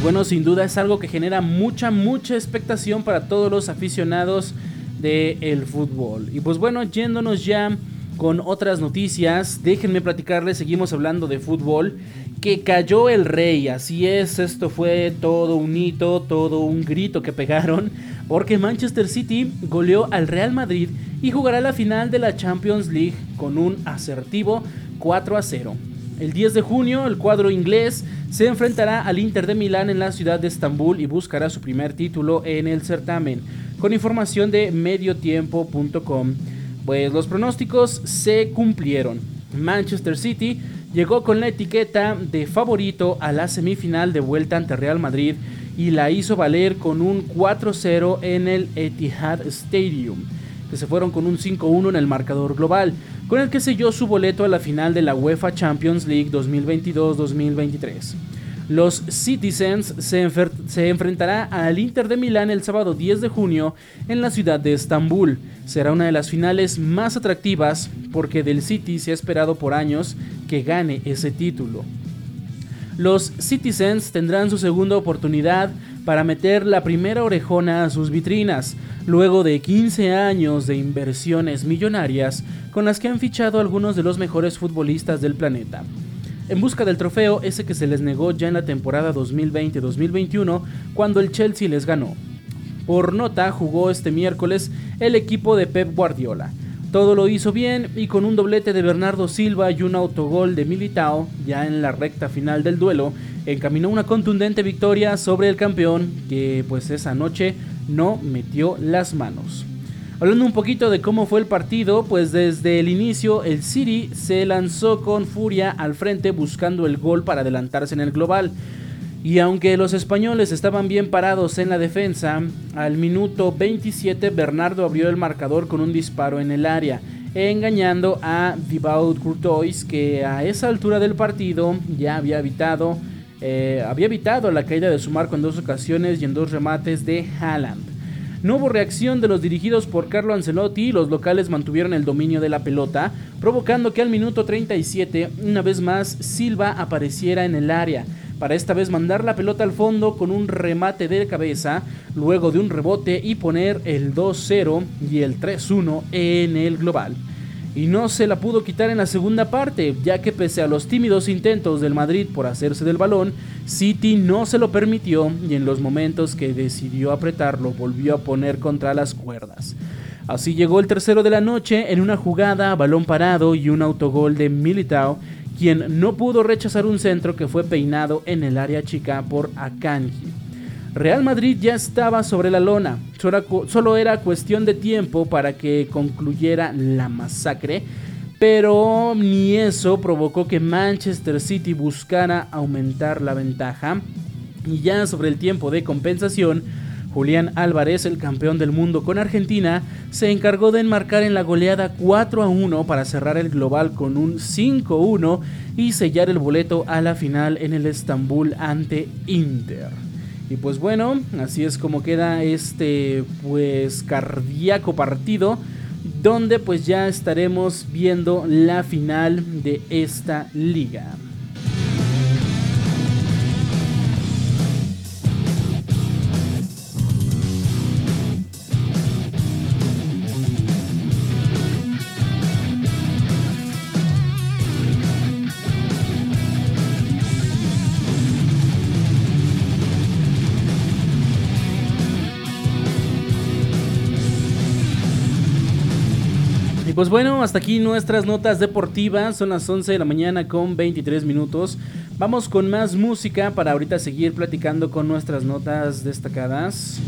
Bueno, sin duda es algo que genera mucha, mucha expectación para todos los aficionados del fútbol. Y pues bueno, yéndonos ya con otras noticias, déjenme platicarles, seguimos hablando de fútbol, que cayó el rey, así es, esto fue todo un hito, todo un grito que pegaron, porque Manchester City goleó al Real Madrid y jugará la final de la Champions League con un asertivo 4 a 0. El 10 de junio, el cuadro inglés se enfrentará al Inter de Milán en la ciudad de Estambul y buscará su primer título en el certamen, con información de mediotiempo.com. Pues los pronósticos se cumplieron. Manchester City llegó con la etiqueta de favorito a la semifinal de vuelta ante Real Madrid y la hizo valer con un 4-0 en el Etihad Stadium, que se fueron con un 5-1 en el marcador global con el que selló su boleto a la final de la UEFA Champions League 2022-2023. Los Citizens se, se, enfrentará al Inter de Milán el sábado 10 de junio en la ciudad de Estambul. Será una de las finales más atractivas porque del City se ha esperado por años que gane ese título. Los Citizens tendrán su segunda oportunidad para meter la primera orejona a sus vitrinas, luego de 15 años de inversiones millonarias con las que han fichado algunos de los mejores futbolistas del planeta. En busca del trofeo, ese que se les negó ya en la temporada 2020-2021, cuando el Chelsea les ganó. Por nota, jugó este miércoles el equipo de Pep Guardiola. Todo lo hizo bien y con un doblete de Bernardo Silva y un autogol de Militao, ya en la recta final del duelo, encaminó una contundente victoria sobre el campeón que pues esa noche no metió las manos. Hablando un poquito de cómo fue el partido, pues desde el inicio el City se lanzó con furia al frente buscando el gol para adelantarse en el global. Y aunque los españoles estaban bien parados en la defensa, al minuto 27 Bernardo abrió el marcador con un disparo en el área, engañando a Thibaut Courtois que a esa altura del partido ya había evitado, eh, había evitado la caída de su marco en dos ocasiones y en dos remates de Haaland. No hubo reacción de los dirigidos por Carlo Ancelotti y los locales mantuvieron el dominio de la pelota, provocando que al minuto 37, una vez más, Silva apareciera en el área, para esta vez mandar la pelota al fondo con un remate de cabeza, luego de un rebote y poner el 2-0 y el 3-1 en el global y no se la pudo quitar en la segunda parte, ya que pese a los tímidos intentos del Madrid por hacerse del balón, City no se lo permitió y en los momentos que decidió apretarlo volvió a poner contra las cuerdas. Así llegó el tercero de la noche en una jugada balón parado y un autogol de Militao, quien no pudo rechazar un centro que fue peinado en el área chica por Akanji. Real Madrid ya estaba sobre la lona, solo era cuestión de tiempo para que concluyera la masacre, pero ni eso provocó que Manchester City buscara aumentar la ventaja. Y ya sobre el tiempo de compensación, Julián Álvarez, el campeón del mundo con Argentina, se encargó de enmarcar en la goleada 4 a 1 para cerrar el global con un 5-1 y sellar el boleto a la final en el Estambul ante Inter. Y pues bueno, así es como queda este pues cardíaco partido donde pues ya estaremos viendo la final de esta liga. Pues bueno, hasta aquí nuestras notas deportivas. Son las 11 de la mañana con 23 minutos. Vamos con más música para ahorita seguir platicando con nuestras notas destacadas.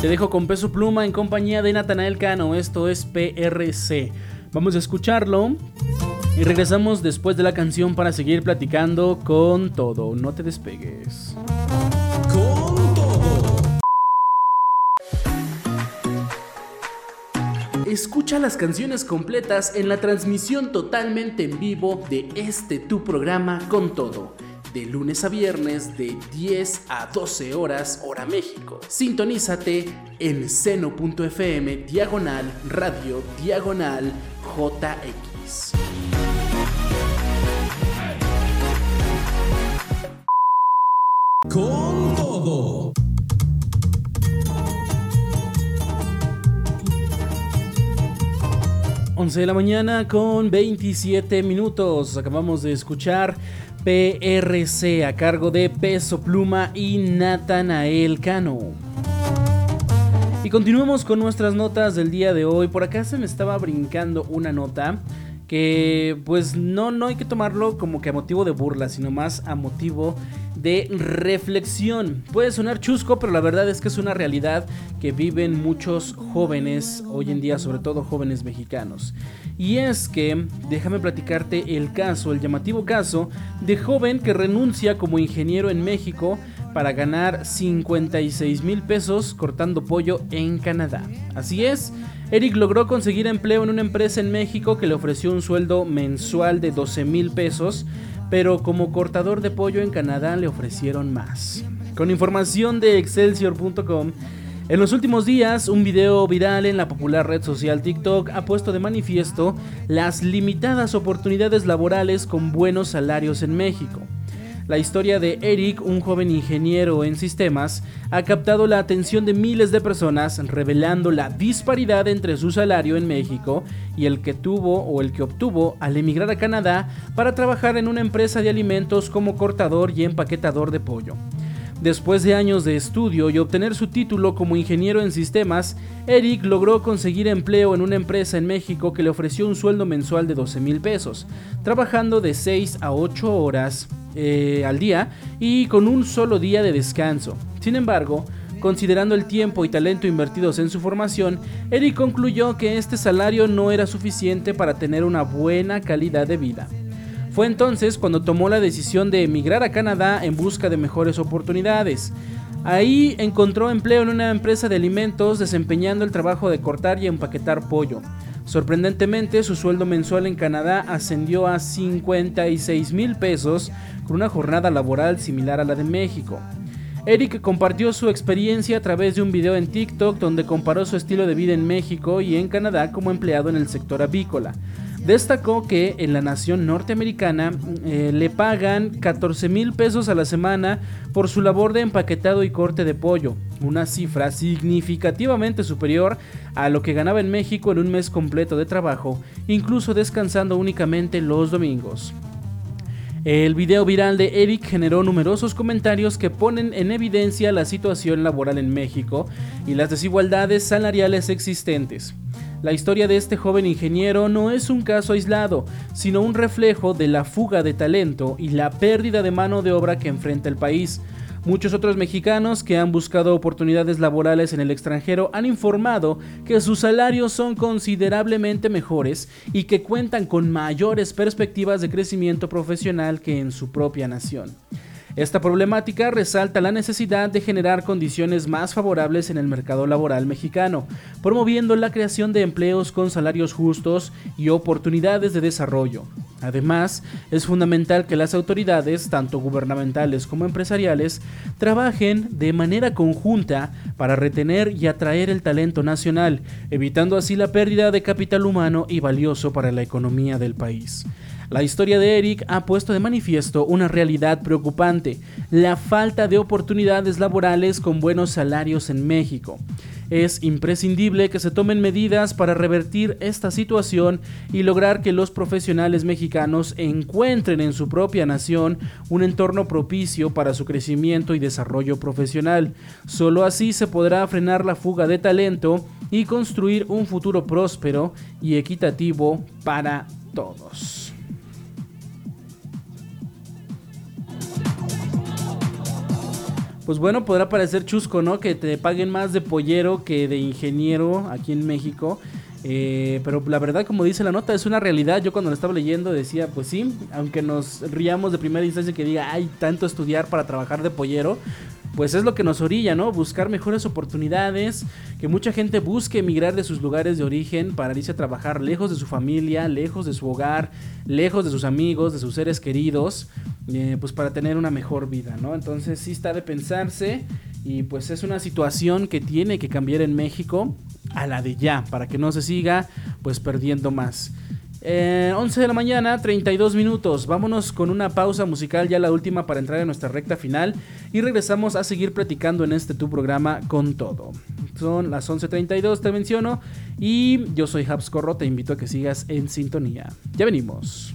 Te dejo con peso pluma en compañía de Natanael Cano. Esto es PRC. Vamos a escucharlo. Y regresamos después de la canción para seguir platicando con todo. No te despegues. Escucha las canciones completas en la transmisión totalmente en vivo de este tu programa con todo de lunes a viernes de 10 a 12 horas hora México. Sintonízate en seno.fm diagonal radio diagonal JX. Con todo. ...11 de la mañana con 27 minutos. Acabamos de escuchar PRC a cargo de Peso Pluma y Natanael Cano. Y continuamos con nuestras notas del día de hoy. Por acá se me estaba brincando una nota que pues no, no hay que tomarlo como que a motivo de burla, sino más a motivo de reflexión. Puede sonar chusco, pero la verdad es que es una realidad que viven muchos jóvenes hoy en día, sobre todo jóvenes mexicanos. Y es que, déjame platicarte el caso, el llamativo caso de joven que renuncia como ingeniero en México para ganar 56 mil pesos cortando pollo en Canadá. Así es, Eric logró conseguir empleo en una empresa en México que le ofreció un sueldo mensual de 12 mil pesos pero como cortador de pollo en Canadá le ofrecieron más. Con información de excelsior.com, en los últimos días, un video viral en la popular red social TikTok ha puesto de manifiesto las limitadas oportunidades laborales con buenos salarios en México. La historia de Eric, un joven ingeniero en sistemas, ha captado la atención de miles de personas, revelando la disparidad entre su salario en México y el que tuvo o el que obtuvo al emigrar a Canadá para trabajar en una empresa de alimentos como cortador y empaquetador de pollo. Después de años de estudio y obtener su título como ingeniero en sistemas, Eric logró conseguir empleo en una empresa en México que le ofreció un sueldo mensual de 12 mil pesos, trabajando de 6 a 8 horas eh, al día y con un solo día de descanso. Sin embargo, Considerando el tiempo y talento invertidos en su formación, Eric concluyó que este salario no era suficiente para tener una buena calidad de vida. Fue entonces cuando tomó la decisión de emigrar a Canadá en busca de mejores oportunidades. Ahí encontró empleo en una empresa de alimentos desempeñando el trabajo de cortar y empaquetar pollo. Sorprendentemente, su sueldo mensual en Canadá ascendió a 56 mil pesos con una jornada laboral similar a la de México. Eric compartió su experiencia a través de un video en TikTok donde comparó su estilo de vida en México y en Canadá como empleado en el sector avícola. Destacó que en la nación norteamericana eh, le pagan 14 mil pesos a la semana por su labor de empaquetado y corte de pollo, una cifra significativamente superior a lo que ganaba en México en un mes completo de trabajo, incluso descansando únicamente los domingos. El video viral de Eric generó numerosos comentarios que ponen en evidencia la situación laboral en México y las desigualdades salariales existentes. La historia de este joven ingeniero no es un caso aislado, sino un reflejo de la fuga de talento y la pérdida de mano de obra que enfrenta el país. Muchos otros mexicanos que han buscado oportunidades laborales en el extranjero han informado que sus salarios son considerablemente mejores y que cuentan con mayores perspectivas de crecimiento profesional que en su propia nación. Esta problemática resalta la necesidad de generar condiciones más favorables en el mercado laboral mexicano, promoviendo la creación de empleos con salarios justos y oportunidades de desarrollo. Además, es fundamental que las autoridades, tanto gubernamentales como empresariales, trabajen de manera conjunta para retener y atraer el talento nacional, evitando así la pérdida de capital humano y valioso para la economía del país. La historia de Eric ha puesto de manifiesto una realidad preocupante, la falta de oportunidades laborales con buenos salarios en México. Es imprescindible que se tomen medidas para revertir esta situación y lograr que los profesionales mexicanos encuentren en su propia nación un entorno propicio para su crecimiento y desarrollo profesional. Solo así se podrá frenar la fuga de talento y construir un futuro próspero y equitativo para todos. Pues bueno, podrá parecer chusco, ¿no? Que te paguen más de pollero que de ingeniero aquí en México. Eh, pero la verdad, como dice la nota, es una realidad. Yo cuando lo estaba leyendo decía, pues sí, aunque nos riamos de primera instancia que diga, hay tanto estudiar para trabajar de pollero, pues es lo que nos orilla, ¿no? Buscar mejores oportunidades, que mucha gente busque emigrar de sus lugares de origen para irse a trabajar lejos de su familia, lejos de su hogar, lejos de sus amigos, de sus seres queridos, eh, pues para tener una mejor vida, ¿no? Entonces sí está de pensarse y pues es una situación que tiene que cambiar en México a la de ya, para que no se siga pues perdiendo más. 11 eh, de la mañana, 32 minutos. Vámonos con una pausa musical, ya la última para entrar en nuestra recta final. Y regresamos a seguir platicando en este tu programa con todo. Son las 11.32, te menciono. Y yo soy Habs Corro, te invito a que sigas en sintonía. Ya venimos.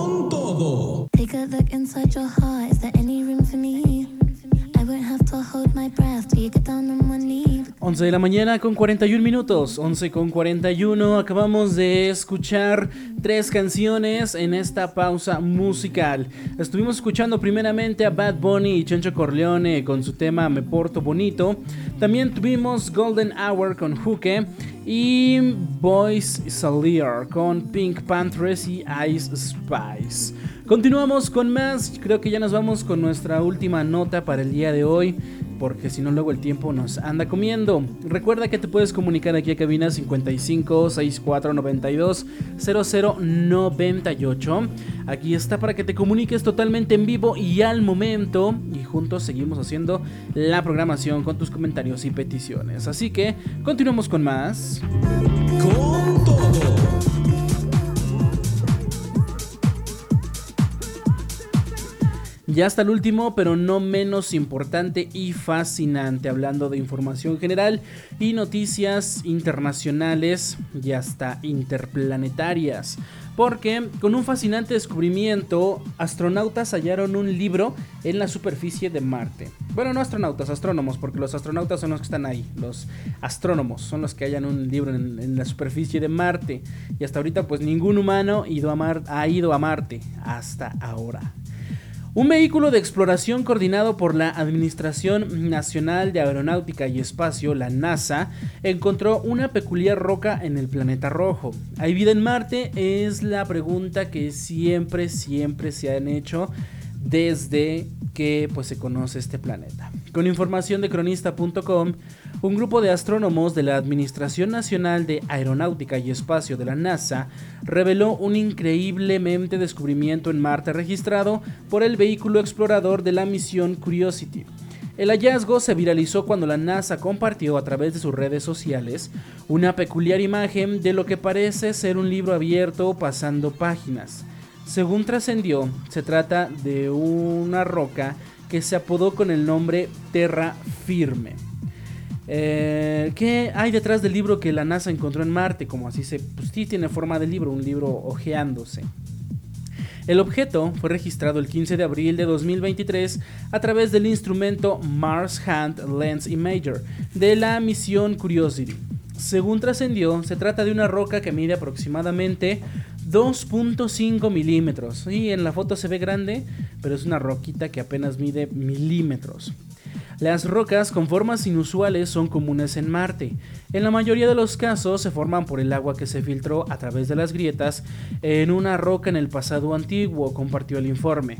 Con todo. 11 de la mañana con 41 minutos, 11 con 41, acabamos de escuchar tres canciones en esta pausa musical. Estuvimos escuchando primeramente a Bad Bunny y Chencho Corleone con su tema Me Porto Bonito. También tuvimos Golden Hour con Juke y Boys Salier con Pink Panthers y Ice Spice. Continuamos con más, creo que ya nos vamos con nuestra última nota para el día de hoy porque si no luego el tiempo nos anda comiendo. Recuerda que te puedes comunicar aquí a cabina 55 64 92 00 98. Aquí está para que te comuniques totalmente en vivo y al momento y juntos seguimos haciendo la programación con tus comentarios y peticiones. Así que continuamos con más. Con todo. Ya hasta el último, pero no menos importante y fascinante, hablando de información general y noticias internacionales y hasta interplanetarias. Porque con un fascinante descubrimiento, astronautas hallaron un libro en la superficie de Marte. Bueno, no astronautas, astrónomos, porque los astronautas son los que están ahí. Los astrónomos son los que hallan un libro en, la superficie de Marte. Y hasta ahorita, pues ningún humano ha ido a Marte. Hasta ahora. Un vehículo de exploración coordinado por la Administración Nacional de Aeronáutica y Espacio, la NASA, encontró una peculiar roca en el planeta rojo. ¿Hay vida en Marte? Es la pregunta que siempre, siempre se han hecho desde que pues, se conoce este planeta. Con información de cronista.com, un grupo de astrónomos de la Administración Nacional de Aeronáutica y Espacio de la NASA reveló un increíblemente descubrimiento en Marte registrado por el vehículo explorador de la misión Curiosity. El hallazgo se viralizó cuando la NASA compartió a través de sus redes sociales una peculiar imagen de lo que parece ser un libro abierto pasando páginas. Según trascendió, se trata de una roca que se apodó con el nombre Terra Firme. Eh, ¿Qué hay detrás del libro que la NASA encontró en Marte? Como así se. Pues sí, tiene forma de libro, un libro ojeándose. El objeto fue registrado el 15 de abril de 2023 a través del instrumento Mars Hand Lens Imager de la misión Curiosity. Según trascendió, se trata de una roca que mide aproximadamente 2.5 milímetros. Y en la foto se ve grande, pero es una roquita que apenas mide milímetros. Las rocas con formas inusuales son comunes en Marte. En la mayoría de los casos se forman por el agua que se filtró a través de las grietas en una roca en el pasado antiguo, compartió el informe.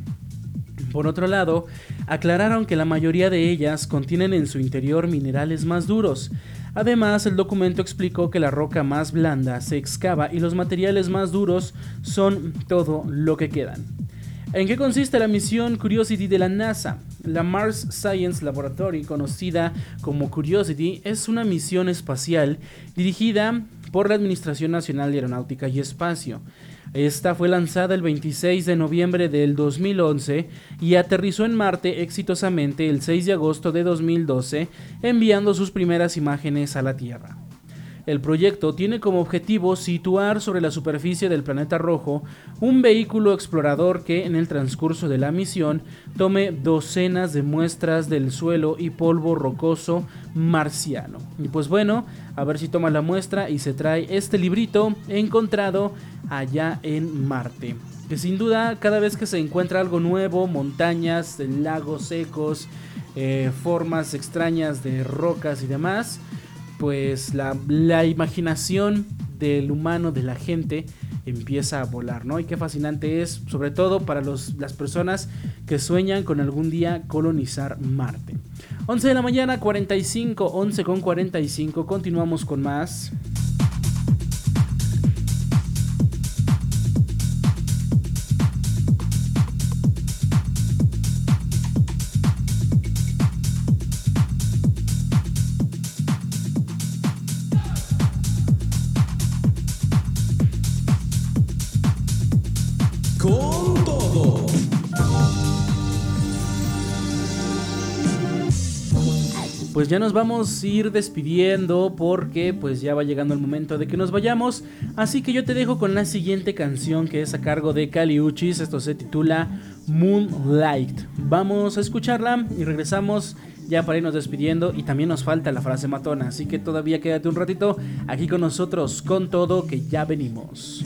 Por otro lado, aclararon que la mayoría de ellas contienen en su interior minerales más duros. Además, el documento explicó que la roca más blanda se excava y los materiales más duros son todo lo que quedan. ¿En qué consiste la misión Curiosity de la NASA? La Mars Science Laboratory, conocida como Curiosity, es una misión espacial dirigida por la Administración Nacional de Aeronáutica y Espacio. Esta fue lanzada el 26 de noviembre del 2011 y aterrizó en Marte exitosamente el 6 de agosto de 2012, enviando sus primeras imágenes a la Tierra. El proyecto tiene como objetivo situar sobre la superficie del planeta rojo un vehículo explorador que en el transcurso de la misión tome docenas de muestras del suelo y polvo rocoso marciano. Y pues bueno, a ver si toma la muestra y se trae este librito encontrado allá en Marte. Que sin duda cada vez que se encuentra algo nuevo, montañas, lagos secos, eh, formas extrañas de rocas y demás, pues la, imaginación del humano, de la gente, empieza a volar, ¿no? Y qué fascinante es, sobre todo para las personas que sueñan con algún día colonizar Marte. 11 de la mañana, 45, 11 con 45, continuamos con más. Ya nos vamos a ir despidiendo porque pues ya va llegando el momento de que nos vayamos. Así que yo te dejo con la siguiente canción que es a cargo de Uchis. Esto se titula Moonlight. Vamos a escucharla y regresamos ya para irnos despidiendo y también nos falta la frase matona, así que todavía quédate un ratito aquí con nosotros con todo que ya venimos.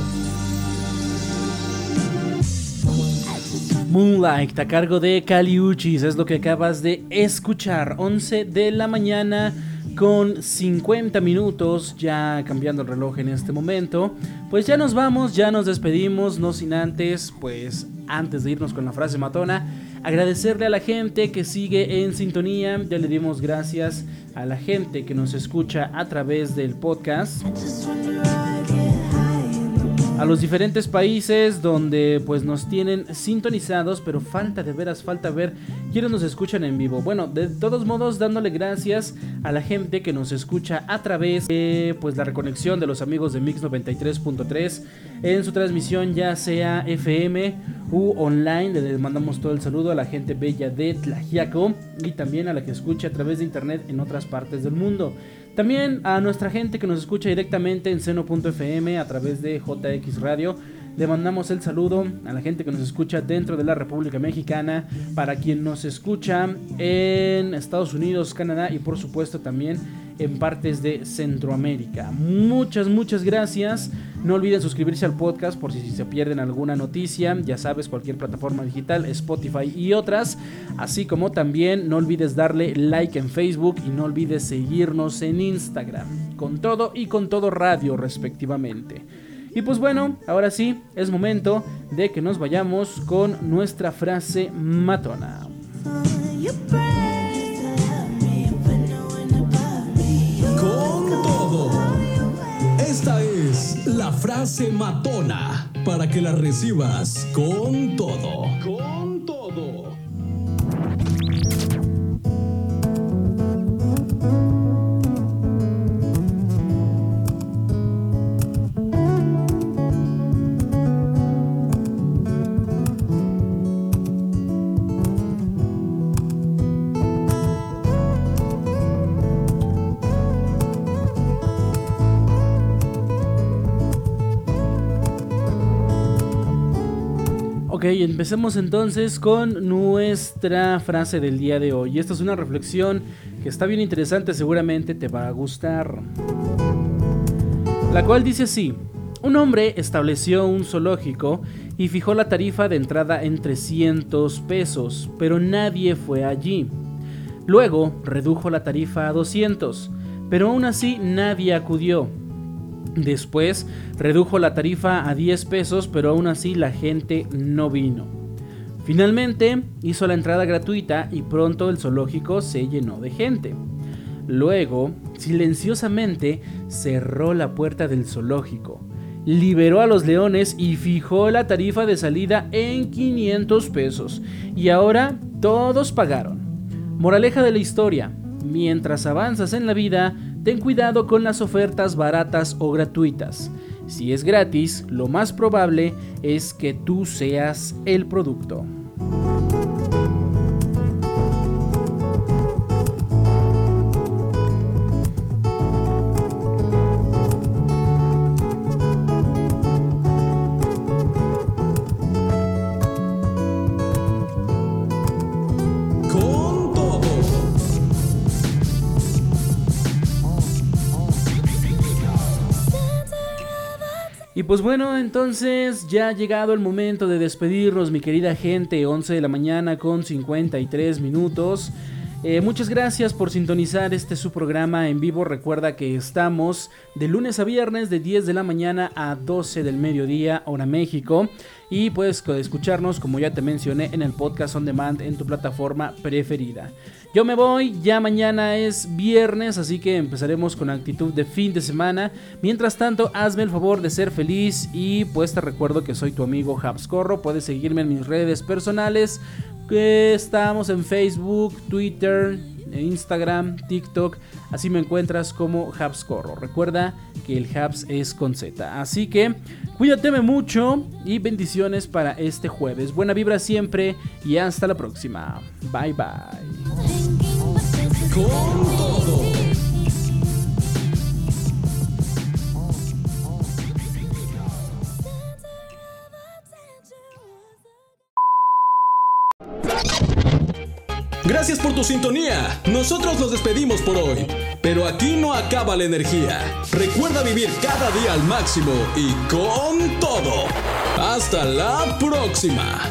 Moonlight a cargo de Caliuchis es lo que acabas de escuchar. 11 de la mañana con 50 minutos, ya cambiando el reloj en este momento. Pues ya nos vamos, ya nos despedimos, no sin antes, pues antes de irnos con la frase matona, agradecerle a la gente que sigue en sintonía. Ya le dimos gracias a la gente que nos escucha a través del podcast a los diferentes países donde pues nos tienen sintonizados, pero falta de veras, falta ver quiénes nos escuchan en vivo. Bueno, de todos modos dándole gracias a la gente que nos escucha a través de pues la reconexión de los amigos de Mix 93.3 en su transmisión ya sea FM u online. Les mandamos todo el saludo a la gente bella de Tlajiaco y también a la que escucha a través de internet en otras partes del mundo. También a nuestra gente que nos escucha directamente en seno.fm a través de JX Radio. Le mandamos el saludo a la gente que nos escucha dentro de la República Mexicana, para quien nos escucha en Estados Unidos, Canadá y por supuesto también en partes de Centroamérica. Muchas, muchas gracias. No olviden suscribirse al podcast por si se pierden alguna noticia. Ya sabes, cualquier plataforma digital, Spotify y otras. Así como también no olvides darle like en Facebook y no olvides seguirnos en Instagram. Con todo y con todo radio respectivamente. Y pues bueno, ahora sí, es momento de que nos vayamos con nuestra frase matona. Esta es la frase matona para que la recibas con todo. Con Ok, empecemos entonces con nuestra frase del día de hoy. Esta es una reflexión que está bien interesante, seguramente te va a gustar. La cual dice así, Un hombre estableció un zoológico y fijó la tarifa de entrada en 300 pesos, pero nadie fue allí. Luego redujo la tarifa a 200, pero aún así nadie acudió. Después redujo la tarifa a 10 pesos, pero aún así la gente no vino. Finalmente hizo la entrada gratuita y pronto el zoológico se llenó de gente. Luego, silenciosamente, cerró la puerta del zoológico, liberó a los leones y fijó la tarifa de salida en 500 pesos. Y ahora todos pagaron. Moraleja de la historia, mientras avanzas en la vida, ten cuidado con las ofertas baratas o gratuitas. Si es gratis, lo más probable es que tú seas el producto. Pues bueno, entonces ya ha llegado el momento de despedirnos, mi querida gente, 11 de la mañana con 53 minutos. Eh, muchas gracias por sintonizar este su programa en vivo. Recuerda que estamos de lunes a viernes de 10 de la mañana a 12 del mediodía, hora México. Y puedes escucharnos, como ya te mencioné, en el podcast on demand en tu plataforma preferida. Yo me voy, ya mañana es viernes, así que empezaremos con actitud de fin de semana. Mientras tanto, hazme el favor de ser feliz y pues te recuerdo que soy tu amigo Habscorro. Puedes seguirme en mis redes personales. Que estamos en Facebook, Twitter, Instagram, TikTok. Así me encuentras como Habscorro. Recuerda que el Habs es con Z. Así que cuídate mucho y bendiciones para este jueves. Buena vibra siempre y hasta la próxima. Bye bye. Con todo. Gracias por tu sintonía. Nosotros nos despedimos por hoy. Pero aquí no acaba la energía. Recuerda vivir cada día al máximo y con todo. Hasta la próxima.